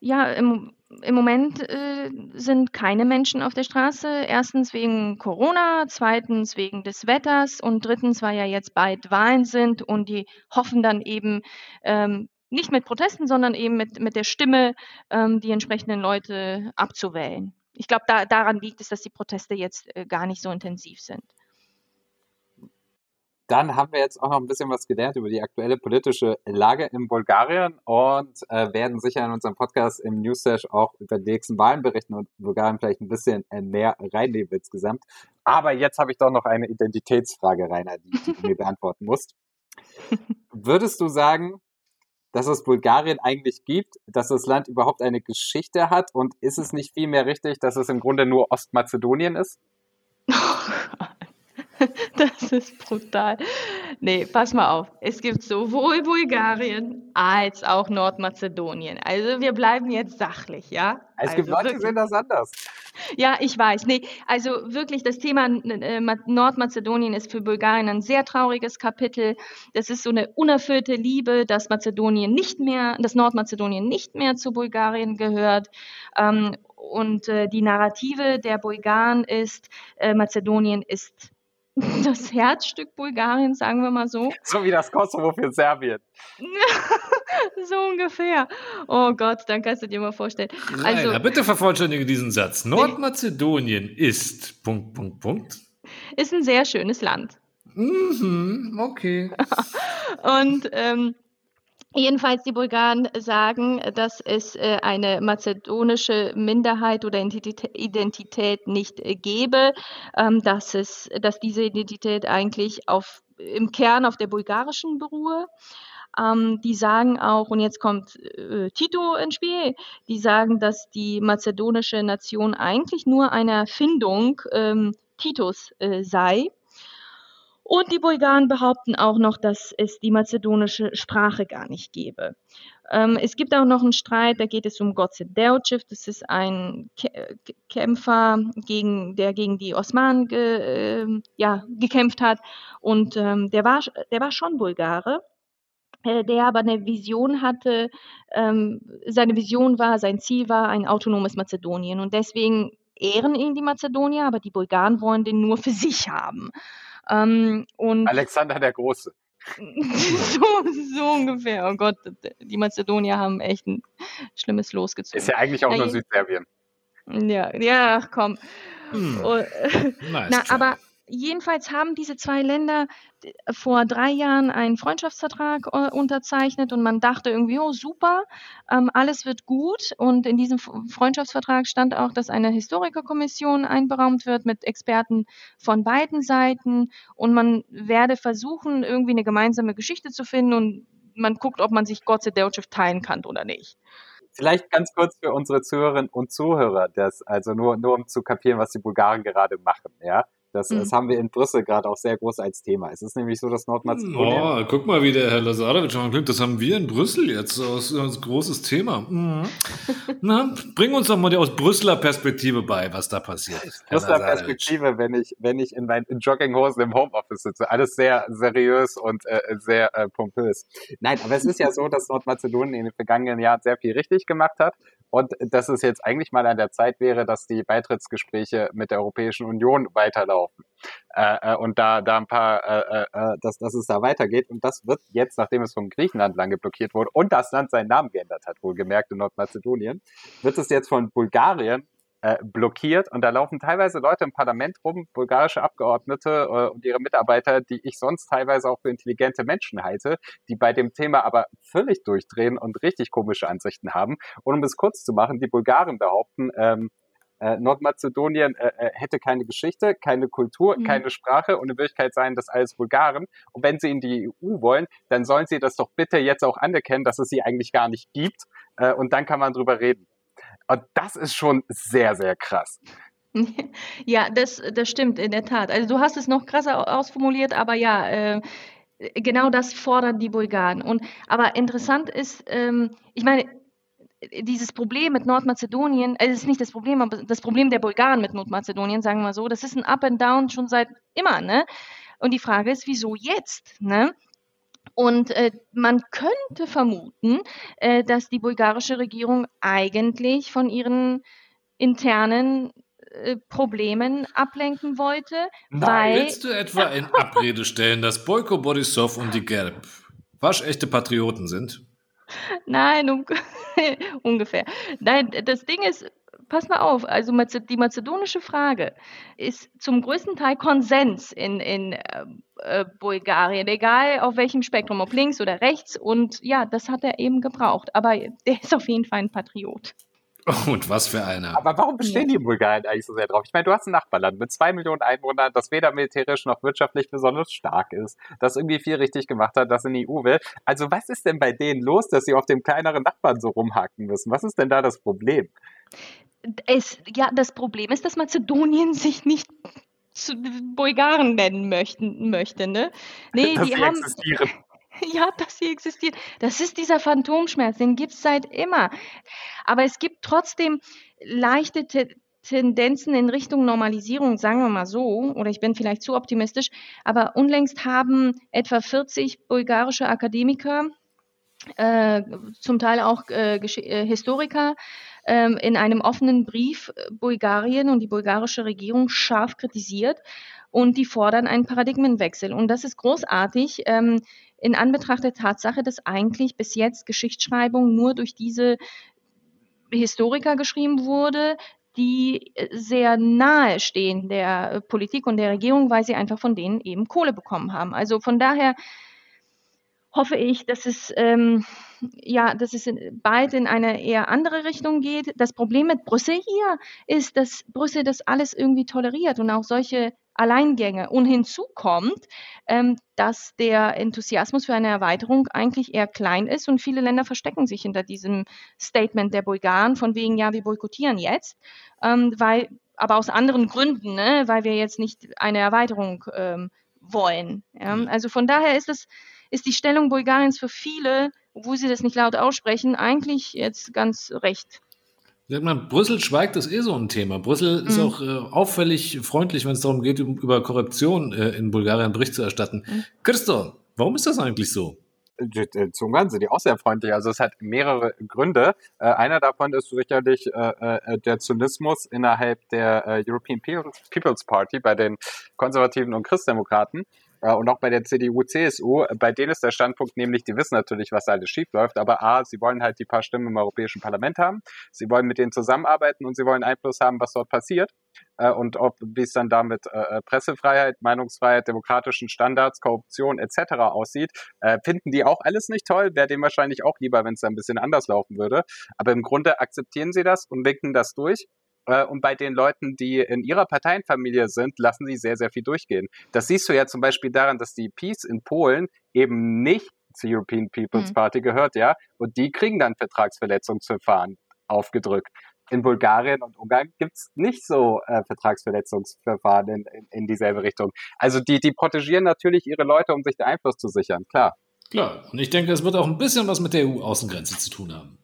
Ja, im, im Moment äh, sind keine Menschen auf der Straße. Erstens wegen Corona, zweitens wegen des Wetters und drittens, weil ja jetzt bald Wahlen sind und die hoffen dann eben ähm, nicht mit Protesten, sondern eben mit, mit der Stimme ähm, die entsprechenden Leute abzuwählen. Ich glaube, da, daran liegt es, dass die Proteste jetzt äh, gar nicht so intensiv sind. Dann haben wir jetzt auch noch ein bisschen was gelernt über die aktuelle politische Lage in Bulgarien und äh, werden sicher in unserem Podcast im Newsdash auch über die nächsten Wahlen berichten und Bulgarien vielleicht ein bisschen äh, mehr reinnehmen insgesamt. Aber jetzt habe ich doch noch eine Identitätsfrage, Rainer, die, die du mir beantworten musst. [laughs] Würdest du sagen, dass es Bulgarien eigentlich gibt, dass das Land überhaupt eine Geschichte hat und ist es nicht vielmehr richtig, dass es im Grunde nur Ostmazedonien ist? [laughs] Das ist brutal. Nee, pass mal auf. Es gibt sowohl Bulgarien als auch Nordmazedonien. Also wir bleiben jetzt sachlich, ja? Es gibt also Leute, die sehen das anders. Ja, ich weiß. Nee, also wirklich, das Thema äh, Ma- Nordmazedonien ist für Bulgarien ein sehr trauriges Kapitel. Das ist so eine unerfüllte Liebe, dass Mazedonien nicht mehr, dass Nordmazedonien nicht mehr zu Bulgarien gehört. Ähm, und äh, die Narrative der Bulgaren ist, äh, Mazedonien ist [laughs] das Herzstück Bulgariens, sagen wir mal so. [laughs] So wie das Kosovo für Serbien. [laughs] so ungefähr. Oh Gott, dann kannst du dir mal vorstellen. Also, Also bitte vervollständige diesen Satz. Nordmazedonien ist. Punkt, Punkt, Punkt. ist ein sehr schönes Land. Mhm, okay. Und ähm, jedenfalls die Bulgaren sagen, dass es äh, eine mazedonische Minderheit oder Identitä- Identität nicht äh, gäbe, ähm, dass, es, dass diese Identität eigentlich auf, im Kern auf der bulgarischen beruhe. Ähm, die sagen auch, und jetzt kommt äh, Tito ins Spiel, die sagen, dass die mazedonische Nation eigentlich nur eine Erfindung ähm, Titos äh, sei. Und die Bulgaren behaupten auch noch, dass es die mazedonische Sprache gar nicht gäbe. Ähm, es gibt auch noch einen Streit, da geht es um Goce Delcev, das ist ein Kä K- Kämpfer, gegen, der gegen die Osmanen ge, ähm, ja, gekämpft hat. Und ähm, der, war, der war schon Bulgare, äh, der aber eine Vision hatte, ähm, seine Vision war, sein Ziel war ein autonomes Mazedonien. Und deswegen ehren ihn die Mazedonier, aber die Bulgaren wollen den nur für sich haben. Ähm, und Alexander der Große. [laughs] so, so ungefähr. Oh Gott, die Mazedonier haben echt ein schlimmes Los gezogen. Ist ja eigentlich auch Na, nur Südserbien. Ja, ja, ach komm. Hm. Oh, [laughs] Nice Na, try. aber jedenfalls haben diese zwei Länder äh, vor drei Jahren einen Freundschaftsvertrag äh, unterzeichnet und man dachte irgendwie, oh super, ähm, alles wird gut. Und in diesem Freundschaftsvertrag stand auch, dass eine Historikerkommission einberaumt wird mit Experten von beiden Seiten und man werde versuchen, irgendwie eine gemeinsame Geschichte zu finden und man guckt, ob man sich Gott sei Dank teilen kann oder nicht. Vielleicht ganz kurz für unsere Zuhörerinnen und Zuhörer, das, also nur, nur um zu kapieren, was die Bulgaren gerade machen, ja. Das, Mhm. das haben wir in Brüssel gerade auch sehr groß als Thema. Es ist nämlich so, dass Nordmazedonien Oh, guck mal, wie der Herr Lazarowitsch schon klingt. Das haben wir in Brüssel jetzt als, als großes Thema. Mhm. [laughs] Na, bring uns doch mal die aus Brüsseler Perspektive bei, was da passiert. Der Lazarowitsch. Perspektive, wenn ich, wenn ich in meinen Jogginghosen im Homeoffice sitze. Alles sehr seriös und äh, sehr äh, pompös. Nein, aber es ist ja so, dass Nordmazedonien in den vergangenen Jahren sehr viel richtig gemacht hat und dass es jetzt eigentlich mal an der Zeit wäre, dass die Beitrittsgespräche mit der Europäischen Union weiterlaufen. Äh, äh, und da, da ein paar, äh, äh, dass, dass es da weitergeht. Und das wird jetzt, nachdem es vom Griechenland lange blockiert wurde und das Land seinen Namen geändert hat, wohlgemerkt in Nordmazedonien, wird es jetzt von Bulgarien äh, blockiert und da laufen teilweise Leute im Parlament rum, bulgarische Abgeordnete äh, und ihre Mitarbeiter, die ich sonst teilweise auch für intelligente Menschen halte, die bei dem Thema aber völlig durchdrehen und richtig komische Ansichten haben. Und um es kurz zu machen, die Bulgaren behaupten, ähm, Äh, Nordmazedonien äh, äh, hätte keine Geschichte, keine Kultur, Mhm. keine Sprache und in Wirklichkeit seien das alles Bulgaren. Und wenn sie in die EU wollen, dann sollen sie das doch bitte jetzt auch anerkennen, dass es sie eigentlich gar nicht gibt. Äh, und dann kann man drüber reden. Und das ist schon sehr, sehr krass. [laughs] Ja, das, das stimmt in der Tat. Also du hast es noch krasser au- ausformuliert, aber ja, äh, genau das fordern die Bulgaren. Und aber interessant ist, ähm, ich meine, dieses Problem mit Nordmazedonien, es ist nicht das Problem, aber das Problem der Bulgaren mit Nordmazedonien, sagen wir so, das ist ein Up and Down schon seit immer, ne? Und die Frage ist, wieso jetzt, ne? Und äh, man könnte vermuten, äh, dass die bulgarische Regierung eigentlich von ihren internen äh, Problemen ablenken wollte, weil Willst du etwa in Abrede stellen, dass Boyko Borisov und die Gerb waschechte Patrioten sind? Nein, um, [laughs] ungefähr. Nein, das Ding ist, pass mal auf, also die mazedonische Frage ist zum größten Teil Konsens in, in äh, äh, Bulgarien, egal auf welchem Spektrum, ob links oder rechts. Und ja, das hat er eben gebraucht. Aber der ist auf jeden Fall ein Patriot. [laughs] Und was für einer. Aber warum bestehen die in Bulgarien eigentlich so sehr drauf? Ich meine, du hast ein Nachbarland mit zwei Millionen Einwohnern, das weder militärisch noch wirtschaftlich besonders stark ist, das irgendwie viel richtig gemacht hat, das in die EU will. Also was ist denn bei denen los, dass sie auf dem kleineren Nachbarn so rumhaken müssen? Was ist denn da das Problem? Es, ja, das Problem ist, dass Mazedonien sich nicht zu Bulgaren nennen möchten, möchte, ne? Nee, [laughs] dass die sie haben, existieren. [laughs] Ja, dass sie existiert. Das ist dieser Phantomschmerz, den gibt es seit immer. Aber es gibt trotzdem leichte Te Tendenzen in Richtung Normalisierung, sagen wir mal so, oder ich bin vielleicht zu optimistisch, aber unlängst haben etwa 40 bulgarische Akademiker, äh, zum Teil auch äh, äh, Historiker, ähm, in einem offenen Brief äh, Bulgarien und die bulgarische Regierung scharf kritisiert und die fordern einen Paradigmenwechsel. Und das ist großartig. In Anbetracht der Tatsache, dass eigentlich bis jetzt Geschichtsschreibung nur durch diese Historiker geschrieben wurde, die äh, sehr nahe stehen der äh, Politik und der Regierung, weil sie einfach von denen eben Kohle bekommen haben. Also von daher hoffe ich, dass es, ähm, ja, dass es bald in eine eher andere Richtung geht. Das Problem mit Brüssel hier ist, dass Brüssel das alles irgendwie toleriert und auch solche Alleingänge. Und hinzu kommt, ähm, dass der Enthusiasmus für eine Erweiterung eigentlich eher klein ist und viele Länder verstecken sich hinter diesem Statement der Bulgaren von wegen, ja, wir boykottieren jetzt, ähm, weil, aber aus anderen Gründen, ne, weil wir jetzt nicht eine Erweiterung ähm, wollen. Ja? Also von daher ist es, ist die Stellung Bulgariens für viele, obwohl sie das nicht laut aussprechen, eigentlich jetzt ganz recht. Sagt man, Brüssel schweigt, ist eh so ein Thema. Brüssel ist Mhm. auch äh, auffällig freundlich, wenn es darum geht, über Korruption äh, in Bulgarien Bericht zu erstatten. Mhm. Christo, warum ist das eigentlich so? Äh, Zum Ganzen sind die auch sehr freundlich. Also es hat mehrere Gründe. Äh, einer davon ist sicherlich äh, äh, der Zynismus innerhalb der äh, European People's, Party bei den Konservativen und Christdemokraten äh, und auch bei der CDU, CSU. Bei denen ist der Standpunkt nämlich, die wissen natürlich, was da alles schief läuft, aber A, sie wollen halt die paar Stimmen im Europäischen Parlament haben, sie wollen mit denen zusammenarbeiten und sie wollen Einfluss haben, was dort passiert äh, und ob wie es dann da mit äh, Pressefreiheit, Meinungsfreiheit, demokratischen Standards, Korruption etc. aussieht, äh, finden die auch alles nicht toll, wäre dem wahrscheinlich auch lieber, wenn es ein bisschen anders laufen würde. Aber im Grunde akzeptieren sie das und winken das durch. Äh, Und bei den Leuten, die in ihrer Parteienfamilie sind, lassen sie sehr, sehr viel durchgehen. Das siehst du ja zum Beispiel daran, dass die Peace in Polen eben nicht zur European People's Mhm. Party gehört, ja. Und die kriegen dann Vertragsverletzungsverfahren aufgedrückt. In Bulgarien und Ungarn gibt's nicht so äh, Vertragsverletzungsverfahren in, in, in dieselbe Richtung. Also die, die protegieren natürlich ihre Leute, um sich den Einfluss zu sichern, klar. Klar, und ich denke, es wird auch ein bisschen was mit der EU-Außengrenze zu tun haben.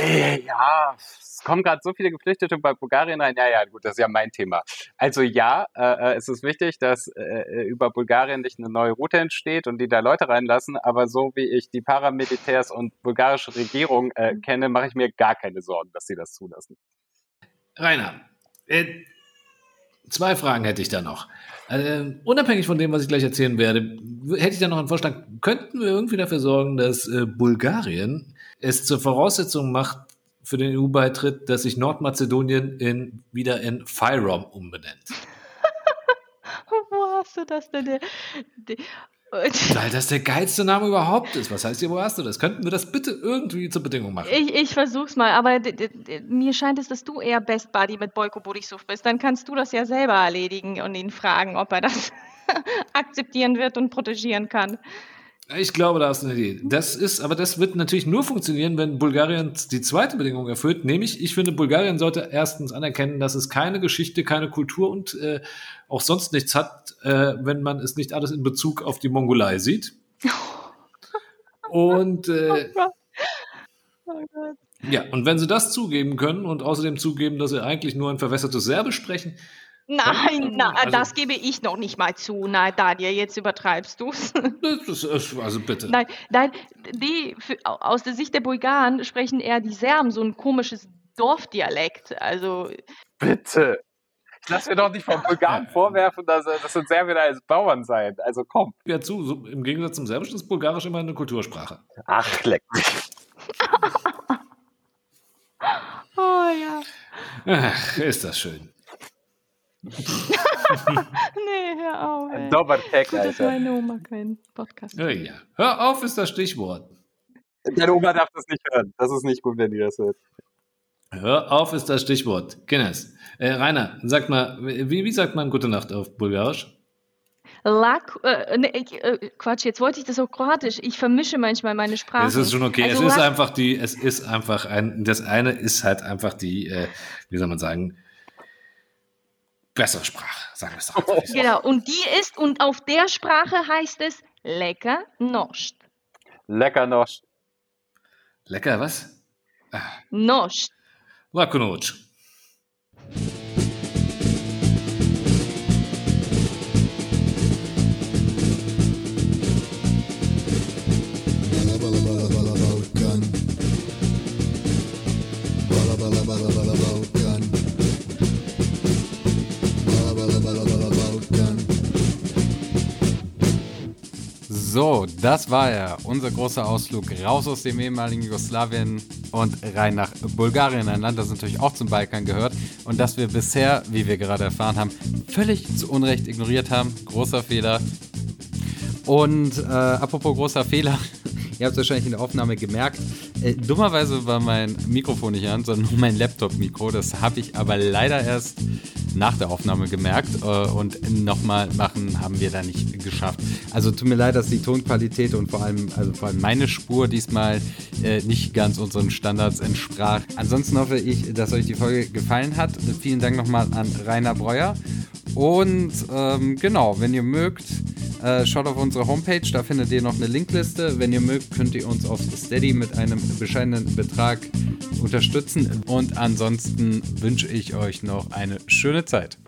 Äh, ja, es kommen gerade so viele Geflüchtete bei Bulgarien rein. Ja, ja, gut, das ist ja mein Thema. Also ja, äh, äh, es ist wichtig, dass äh, über Bulgarien nicht eine neue Route entsteht und die da Leute reinlassen. Aber so wie ich die Paramilitärs und bulgarische Regierung äh, kenne, mache ich mir gar keine Sorgen, dass sie das zulassen. Rainer, äh, zwei Fragen hätte ich da noch. Äh, unabhängig von dem, was ich gleich erzählen werde, hätte ich da noch einen Vorschlag. Könnten wir irgendwie dafür sorgen, dass äh, Bulgarien es zur Voraussetzung macht für den EU-Beitritt, dass sich Nordmazedonien in, wieder in FIROM umbenennt? [laughs] Wo hast du das denn? Der- der- [laughs] Weil das der geilste Name überhaupt ist. Was heißt hier, wo hast du das? Könnten wir das bitte irgendwie zur Bedingung machen? Ich, ich versuch's mal, aber mir scheint es, dass du eher Best Buddy mit Boyko Borisov bist. Dann kannst du das ja selber erledigen und ihn fragen, ob er das [laughs] akzeptieren wird und protegieren kann. Ich glaube, da hast du eine Idee. Das ist, aber das wird natürlich nur funktionieren, wenn Bulgarien die zweite Bedingung erfüllt, nämlich, ich finde, Bulgarien sollte erstens anerkennen, dass es keine Geschichte, keine Kultur und äh, auch sonst nichts hat, äh, wenn man es nicht alles in Bezug auf die Mongolei sieht. Und äh, [laughs] Oh Gott. ja, und wenn sie das zugeben können und außerdem zugeben, dass sie eigentlich nur ein verwässertes Serbisch sprechen, Nein, na, Also- das gebe ich noch nicht mal zu. Nein, Daniel, jetzt übertreibst du's. [laughs] das ist, also bitte. Nein, nein, die für, au- aus der Sicht der Bulgaren sprechen eher die Serben so ein komisches Dorfdialekt. Also, Bitte. Ich lass mir doch nicht von Bulgaren vorwerfen, dass, dass uns Serbien als Bauern seien. Also komm. Ja, zu, so, im Gegensatz zum Serbischen ist Bulgarisch immer eine Kultursprache. Ach, leck mich. [laughs] oh ja. Ach, ist das schön. [laughs] Nee, hör auf. Ey. Dober Tag, Gut, dass meine Oma keinen Podcast Ja, ja. Hör auf ist das Stichwort. Deine Oma darf das nicht hören. Das ist nicht gut, wenn die das hört. Hör auf ist das Stichwort. Kinders. Äh, Rainer, sag mal, wie, wie sagt man Gute Nacht auf Bulgarisch? Lak, äh, nee, ich, äh, Quatsch, jetzt wollte ich das auf Kroatisch. Ich vermische manchmal meine Sprachen. Es ist schon okay. Also es ist einfach die, es ist einfach ein, das eine ist halt einfach die, äh, wie soll man sagen, bessere Sprache, sagen wir es doch. einfach. Genau, und die ist, und auf der Sprache heißt es lecker nost. Lecker noch. Lecker, was? Nost. Lakunoc. So, das war er. Unser großer Ausflug raus aus dem ehemaligen Jugoslawien und rein nach Bulgarien, ein Land, das natürlich auch zum Balkan gehört und das wir bisher, wie wir gerade erfahren haben, völlig zu Unrecht ignoriert haben. Großer Fehler. Und äh, apropos großer Fehler, ihr habt es wahrscheinlich in der Aufnahme gemerkt, äh, dummerweise war mein Mikrofon nicht an, sondern nur mein Laptop-Mikro. Das habe ich aber leider erst nach der Aufnahme gemerkt äh, und nochmal machen haben wir da nicht geschafft. Also tut mir leid, dass die Tonqualität und vor allem, also vor allem meine Spur diesmal äh, nicht ganz unseren Standards entsprach. Ansonsten hoffe ich, dass euch die Folge gefallen hat. Vielen Dank nochmal an Rainer Breuer. Und ähm, genau, wenn ihr mögt, äh, schaut auf unsere Homepage, da findet ihr noch eine Linkliste. Wenn ihr mögt, könnt ihr uns auf Steady mit einem bescheidenen Betrag unterstützen. Und ansonsten wünsche ich euch noch eine schöne Zeit.